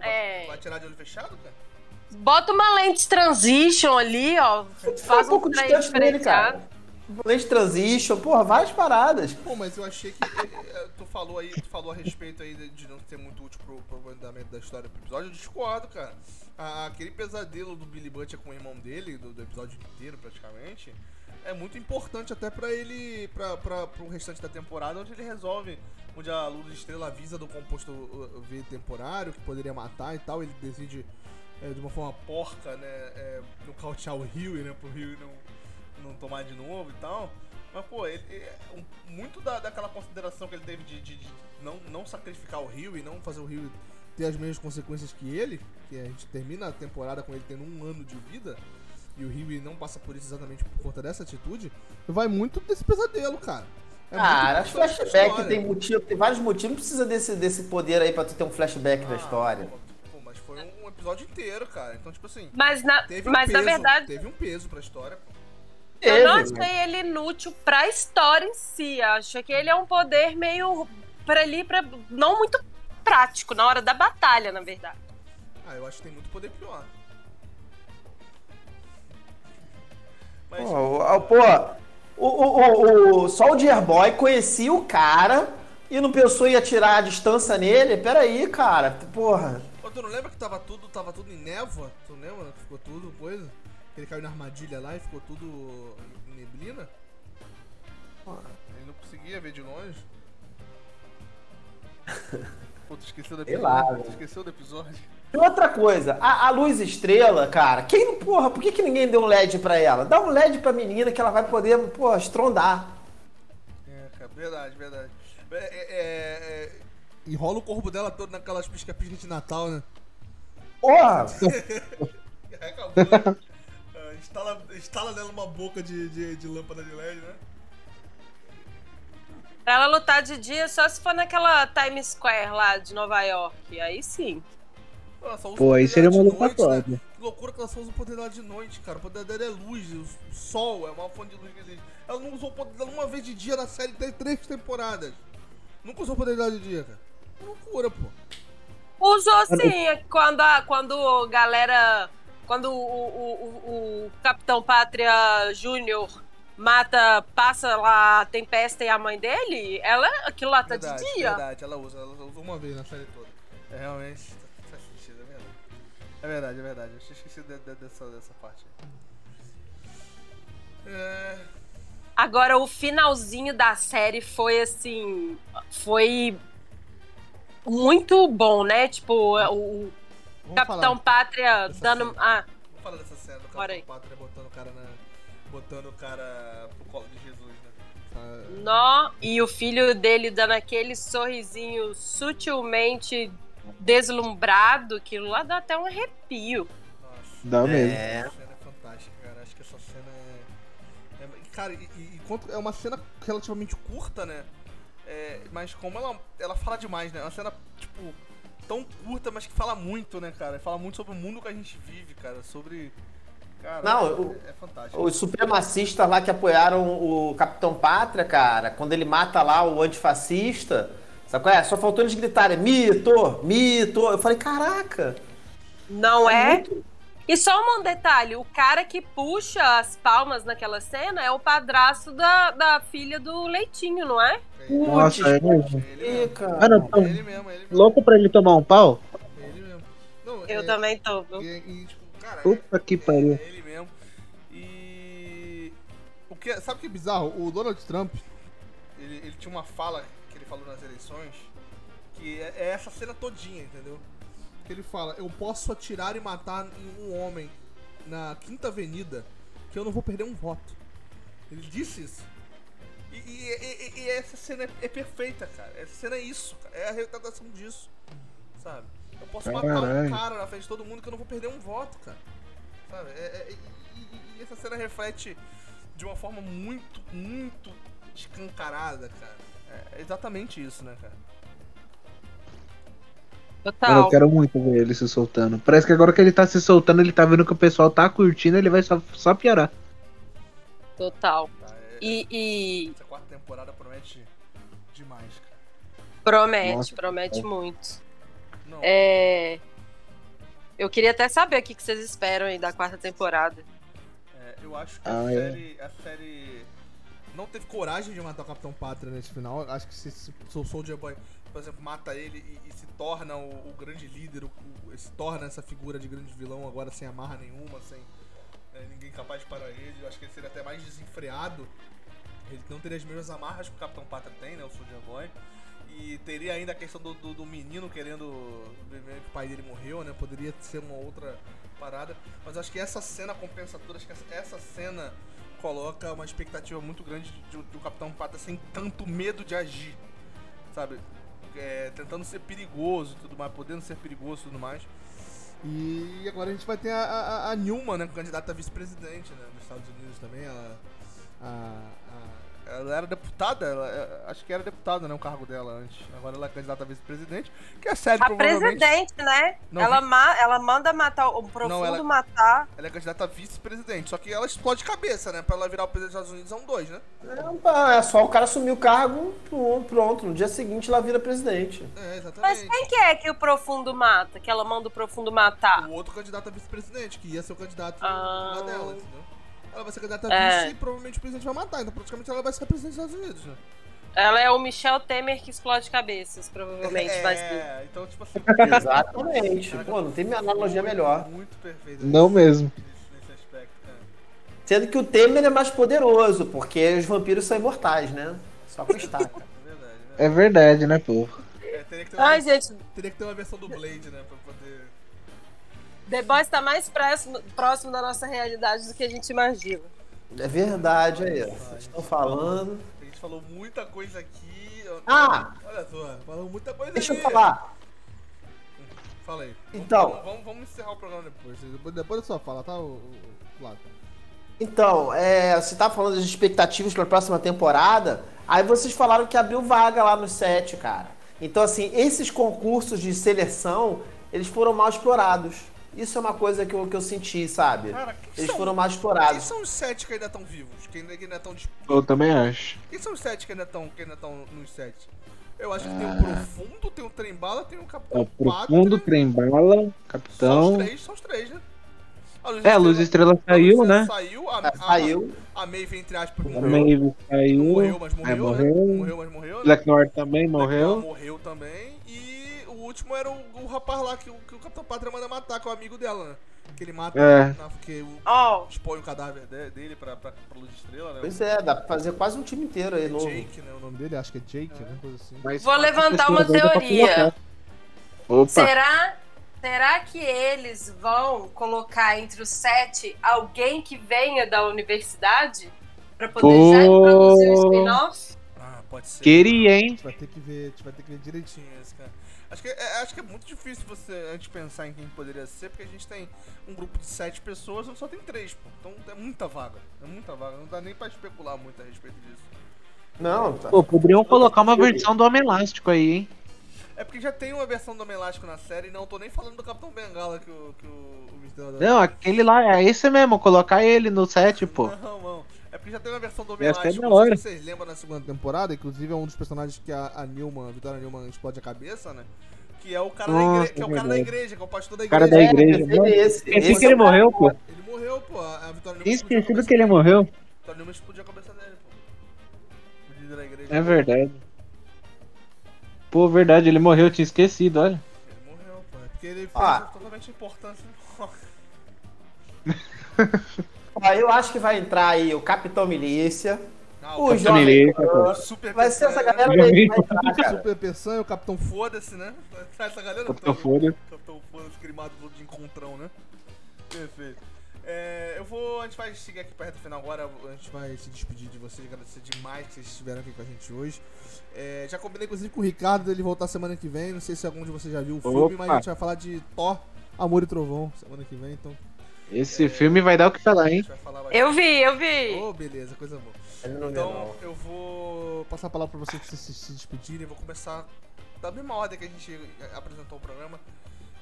É. Vai tirar de olho fechado, cara? Bota uma lente transition ali, ó. Faz um pouco dele, diferenciado. cara. Lente transition, porra, várias paradas. Pô, mas eu achei que. eh, eh, tu falou aí, tu falou a respeito aí de, de não ser muito útil pro, pro andamento da história do episódio, eu discordo, cara. Aquele pesadelo do Billy Butcher com o irmão dele, do, do episódio inteiro praticamente, é muito importante até pra ele, pra, pro restante da temporada, onde ele resolve, onde a Luz Estrela avisa do composto uh, V temporário, que poderia matar e tal, ele decide é, de uma forma porca, né, é, nocautear o Rio, né, pro Rio não, não tomar de novo e tal. Mas, pô, ele, um- muito da, daquela consideração que ele teve de, de- de não, não sacrificar o Rio e não fazer o Rio ter as mesmas consequências que ele, que a gente termina a temporada com ele tendo um ano de vida, e o Rio não passa por isso exatamente por conta dessa atitude, vai muito desse pesadelo, cara. É Cara, dessa flashback tem motivo, tem vários motivos, não precisa desse, desse poder aí pra tu ter um flashback da Ah, história. Pô, pô, mas foi um, episódio inteiro, cara. Então, tipo assim, Mas, na, teve um mas peso, na verdade, teve um peso pra história, pô. eu não achei ele inútil pra história em si. Acho que ele é um poder meio pra ali, pra, não muito prático, na hora da batalha, na verdade. Ah, eu acho que tem muito poder pior. Mas, Pô, o- pô, o, o, o, o Soldier Boy conhecia o cara e não pensou em atirar a distância nele? Peraí, cara, porra. Ô, tu não lembra que tava tudo, tava tudo em névoa? Tu lembra que ficou tudo coisa? Ele caiu na armadilha lá e ficou tudo em neblina? Ele não conseguia ver de longe. Pô, tu esqueceu do Sei episódio? lá, esqueceu do episódio? E outra coisa, a, a luz estrela, cara, quem porra, por que, que ninguém deu um LED pra ela? Dá um LED pra menina que ela vai poder, pô, estrondar. É, cara, verdade, verdade. É, é, é, é, enrola o corpo dela todo naquelas pisca-pisca de Natal, né? Porra! Acabou, né? Ah, instala, instala nela uma boca de, de, de lâmpada de LED, né? Pra ela lutar de dia só se for naquela Times Square lá de Nova York. Aí sim. Ela só usa Pô, o aí seria uma luta noite, né? Que loucura que ela só usa o poder dela de noite, cara. O poder dela é luz, o sol é uma fonte de luz que existe. Ela não usou o poder dela uma vez de dia na série, tem três temporadas. Nunca usou o poder dela de dia, cara. Que loucura, pô. Usou sim, é quando a quando a galera. Quando o, o, o, o Capitão Pátria Júnior mata, passa lá a Tempesta e a mãe dele, ela, aquilo lá tá verdade, de dia. verdade, ela usa, ela usou uma vez na série toda. É realmente. Faz sentido, é verdade. É verdade, é verdade. Eu tinha esquecido de- de- dessa, dessa parte. É. Agora, o finalzinho da série foi assim. Foi muito bom, né? Tipo, o Vamos Capitão falar, Pátria dando. cena. Ah, vamos falar dessa cena do. Capitão Pátria botando o cara na. Botando o cara pro colo de Jesus, né? Ah, nó. E o filho dele dando aquele sorrisinho sutilmente deslumbrado, aquilo lá dá até um arrepio. Nossa. Dá mesmo. É. Essa cena é fantástica, cara. Acho que essa cena é. é- cara, e, e- e quanto- é uma cena relativamente curta, né? É, mas como ela, ela fala demais, né? É uma cena, tipo, tão curta, mas que fala muito, né, cara? Fala muito sobre o mundo que a gente vive, cara. Sobre. Cara, Não, é, o- é fantástico. Os supremacistas lá que apoiaram o Capitão Pátria, cara, quando ele mata lá o antifascista, sabe qual é? Só faltou eles gritarem mito, mito. Eu falei, caraca. Não é? muito- E só um detalhe: o cara que puxa as palmas naquela cena é o padrasto da, da filha do Leitinho, não é? Nossa, é mesmo. Ele cara. Não, Ele mesmo, ele mesmo. louco pra ele tomar um pau? Ele mesmo. Não, Eu é- também tô. E, e, tipo, cara, Puta que é, pariu. é ele mesmo. E. O que, sabe o que é bizarro? O Donald Trump, ele, ele tinha uma fala que ele falou nas eleições, que é, é essa cena todinha, entendeu? Que ele fala, eu posso atirar e matar um homem na Quinta Avenida, que eu não vou perder um voto. Ele disse isso. E, e- e- e essa cena é, é perfeita, cara. Essa cena é isso, cara. É a retratação disso. Sabe? Eu posso matar um Caralho. cara na frente de todo mundo que eu não vou perder um voto, cara. Sabe? É- é- e, e- e essa cena reflete de uma forma muito, muito escancarada, cara. É exatamente isso, né, cara? Eu Total. quero muito ver ele se soltando. Parece que agora que ele tá se soltando, ele tá vendo que o pessoal tá curtindo, ele vai só, só piorar. Total. Tá, é- E, e Essa quarta temporada promete demais, cara. promete, Nossa, promete muito. É. Eu queria até saber o que vocês esperam aí da quarta temporada. é, eu acho que Ah, a, é. série, a série não teve coragem de matar o Capitão Pátria nesse final. Acho que se, se o Soldier Boy, por exemplo, mata ele e, e se torna o, o grande líder, o, o- se torna essa figura de grande vilão agora sem amarra nenhuma, sem. é, ninguém capaz de parar ele. Eu acho que ele seria até mais desenfreado. Ele não teria as mesmas amarras que o Capitão Pátria tem, né? O Soldier Boy. E teria ainda a questão do, do, do menino querendo que o pai dele morreu, né? Poderia ser uma outra parada. Mas acho que essa cena compensa. Acho que essa, cena coloca uma expectativa muito grande de, de, de o Capitão Pátria sem tanto medo de agir. Sabe? É, tentando ser perigoso e tudo mais, podendo ser perigoso e tudo mais. E agora a gente vai ter a, a, a Newman, né, candidata a vice-presidente né, nos Estados Unidos também. Ela, a, a- ela era deputada, ela- é, acho que era deputada, né, o cargo dela antes. Agora ela é candidata a vice-presidente, que é sério, A provavelmente. presidente, né? Não, ela, vi- ma ela manda matar o profundo Não, ela- matar. Ela é candidata a vice-presidente, só que ela explode cabeça, né? Pra ela virar o presidente dos Estados Unidos são dois, né? Não, pá, é só o cara assumir o cargo, pronto, pronto. No dia seguinte ela vira presidente. É, Mas exatamente. quem que é que o profundo mata? Que ela manda o profundo matar? O outro candidato a vice-presidente, que ia ser o candidato Ah. dela, entendeu? Ela vai ser candidata a É. vice e provavelmente o presidente vai matar, então praticamente ela vai ser a presidente dos Estados Unidos, né? Ela é o Michel Temer que explode cabeças, provavelmente vai ser. É, então, tipo assim. Exatamente. Pô, não tem analogia melhor. Muito perfeito. Não mesmo. Nesse, nesse aspecto, cara. Sendo que o Temer é mais poderoso, porque os vampiros são imortais, né? Só com estaca. É verdade, né? É verdade, né, pô? É, teria, que ter uma, Ai, gente, teria que ter uma versão do Blade, né? Pra poder. The Boys tá mais próximo, próximo da nossa realidade do que a gente imagina. É verdade aí. ó. Vocês estão falando. A gente falou muita coisa aqui. Ah! Olha só, falou muita coisa Deixa eu falar. Fala aí. Então. Vamos, vamos, vamos encerrar o programa depois. Depois, depois da sua fala, tá, o Flávio? Então, é, você tá falando das expectativas para a próxima temporada. Aí vocês falaram que abriu vaga lá no set, cara. Então, assim, esses concursos de seleção, eles foram mal explorados. Isso é uma coisa que eu, que eu senti, sabe? Cara, quem Eles são- foram Quem explorados. são os sete que ainda estão vivos? Que ainda, que ainda estão disp- Eu também acho. Quem são os sete que ainda estão que ainda estão nos sete? Eu acho que tem Ah. o Profundo, tem o Trembala, tem o É Capitão o Profundo. Trembala, São os Capitão. três, são os três, né? A Luz É, a Luz Estrela a saiu, né? Estrela Saiu, a, Ah, a, Saiu. a Maeve, entre aspas, A morreu. Maeve Não saiu. morreu, mas Aí morreu, né? morreu. Morreu, mas morreu, né? Black Noir também Black morreu. Noir morreu também. O último era o, o rapaz lá que, o- que o Capitão Pátria manda matar, que é o amigo dela, né? Que ele mata, É. na, que o, Ó, expõe o cadáver de- dele pra, pra, pra Luz Estrela, né? Pois é, dá pra fazer quase um time inteiro aí É novo. Jake, né? O nome dele, acho que é Jake, né? Coisa assim. Mas vou levantar uma pra teoria. colocar. Opa, Será, será que eles vão colocar entre os sete alguém que venha da universidade? Pra poder Pô. já introduzir o spin-off? Ah, pode ser. queria, A hein? gente vai ter que ver, a gente vai ter que ver direitinho esse cara. Acho que, é, acho que é muito difícil você a gente pensar em quem poderia ser, porque a gente tem um grupo de sete pessoas e só tem três, pô. Então é muita vaga. É muita vaga. Não dá nem pra especular muito a respeito disso. Não, tá. Pô, poderiam colocar uma versão do Homem Elástico aí, hein? É porque já tem uma versão do Homem Elástico na série e não tô nem falando do Capitão Bengala que o, que o, o Não, aquele lá, é esse mesmo, colocar ele no set, pô. Não, não. É porque já tem uma versão do Homem Elástico. da Não sei se vocês lembram na segunda temporada, inclusive é um dos personagens que a, a Newman, a Vitória Newman explode a cabeça, né? Que é o cara, da, Nossa, igre... que é o é cara da igreja, que é o pastor da O igreja. cara da É, igreja. pensei Mano, nesse. Esqueci Esse que ele é morreu, pô. Ele morreu, pô. A a Vitória Newman Esqueci explodiu a cabeça que ele dele. morreu. A Vitória Newman explodiu a cabeça dele, pô. O líder da igreja. É verdade. Pô, verdade, ele morreu, eu tinha esquecido, olha. Ele morreu, pô. É porque ele fez Ah. totalmente importância. Ó, eu acho que vai entrar aí o Capitão Milícia, Não, o Capitão Milícia, Super Vai ser essa galera aí que vai entrar, cara. Super Peçanha, o Capitão Foda-se, né? Vai entrar essa galera Capitão toda. Foda. Capitão Foda-se, crimado de encontrão, né? Perfeito. É, eu vou. A gente vai seguir aqui pra reta final agora. A gente vai se despedir de vocês, agradecer demais que vocês estiveram aqui com a gente hoje. É, já combinei inclusive com o Ricardo dele voltar semana que vem. Não sei se algum de vocês já viu o filme, mas a Opa. gente vai falar de Thor, Amor e Trovão semana que vem, então Esse filme vai dar o que falar, hein? falar. Eu vi, eu vi. Oh, beleza, coisa boa. Não Então não. eu vou passar a palavra pra vocês pra vocês se, se despedirem. Eu vou começar da mesma ordem que a gente apresentou o programa.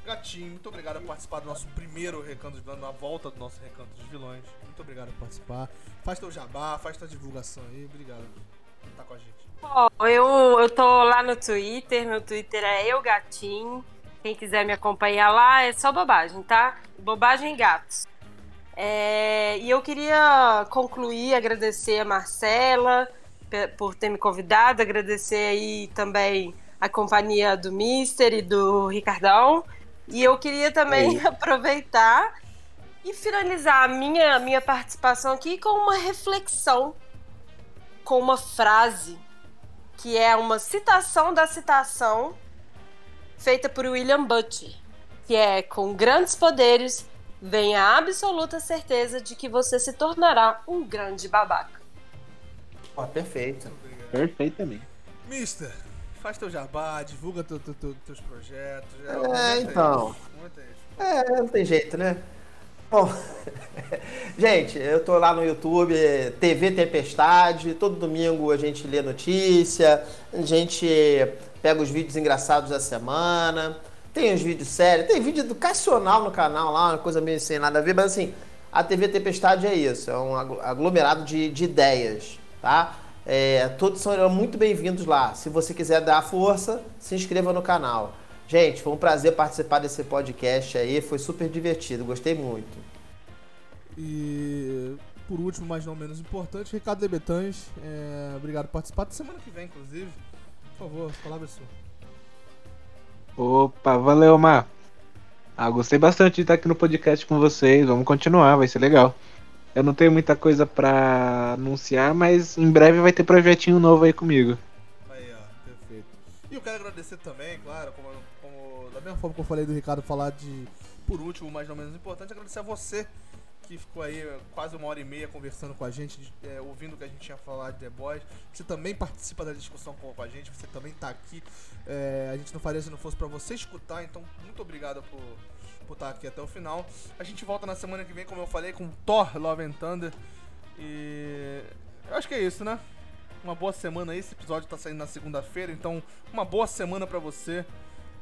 Gatinho, muito obrigado por participar do nosso primeiro Recanto dos Vilões, na volta do nosso Recanto dos Vilões. Muito obrigado por participar. Faz teu jabá, faz tua divulgação aí. Obrigado por estar com a gente. Ó, eu, eu tô lá no Twitter, meu Twitter é eu gatinho. Quem quiser me acompanhar lá é só bobagem, tá? Bobagem e gatos. É, e eu queria concluir, agradecer a Marcela por ter me convidado, agradecer aí também a companhia do Mister e do Ricardão. E eu queria também aproveitar E finalizar a minha, minha participação aqui com uma reflexão, com uma frase, que é uma citação da citação feita por William Butler, que é: Com grandes poderes vem a absoluta certeza de que você se tornará um grande babaca. Ó, perfeito. Perfeitamente. Mister, faz teu jabá, divulga teu, teu- teu- teus projetos. É, aumenta então. É, não tem jeito, né? Bom, gente, eu tô lá no YouTube, TV Tempestade, todo domingo a gente lê notícia, a gente pega os vídeos engraçados da semana, tem os vídeos sérios, tem vídeo educacional no canal lá, uma coisa meio sem nada a ver, mas assim, a TV Tempestade é isso, é um aglo- aglomerado de, de ideias, tá? É, todos são muito bem-vindos lá. Se você quiser dar força, se inscreva no canal. Gente, foi um prazer participar desse podcast aí, foi super divertido, gostei muito. E por último, mas não menos importante, Ricardo Lebetães, é, obrigado por participar da semana que vem, inclusive. Por favor, palavra sua. Opa, valeu, Mar. Ah, gostei bastante de estar aqui no podcast com vocês. Vamos continuar, vai ser legal. Eu não tenho muita coisa pra anunciar, mas em breve vai ter projetinho novo aí comigo. Aí, ó, perfeito. E eu quero agradecer também, claro, como, como- da mesma forma que eu falei do Ricardo falar de, por último, mas não menos importante, agradecer a você que ficou aí eh, quase uma hora e meia conversando com a gente, eh, ouvindo o que a gente tinha falado de The Boys. Você também participa da discussão com, a gente, você também tá aqui. Eh, a gente não faria se não fosse pra você escutar, então muito obrigado por, por estar aqui até o final. A gente volta na semana que vem, como eu falei, com Thor Love and Thunder. E eu acho que é isso, né? Uma boa semana aí. Esse episódio tá saindo na segunda-feira, então uma boa semana pra você.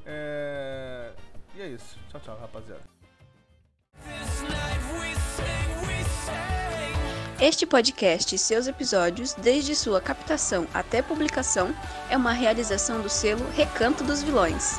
É... E é isso. Tchau, tchau, rapaziada. Este podcast e seus episódios, desde sua captação até publicação, é uma realização do selo Recanto dos Vilões.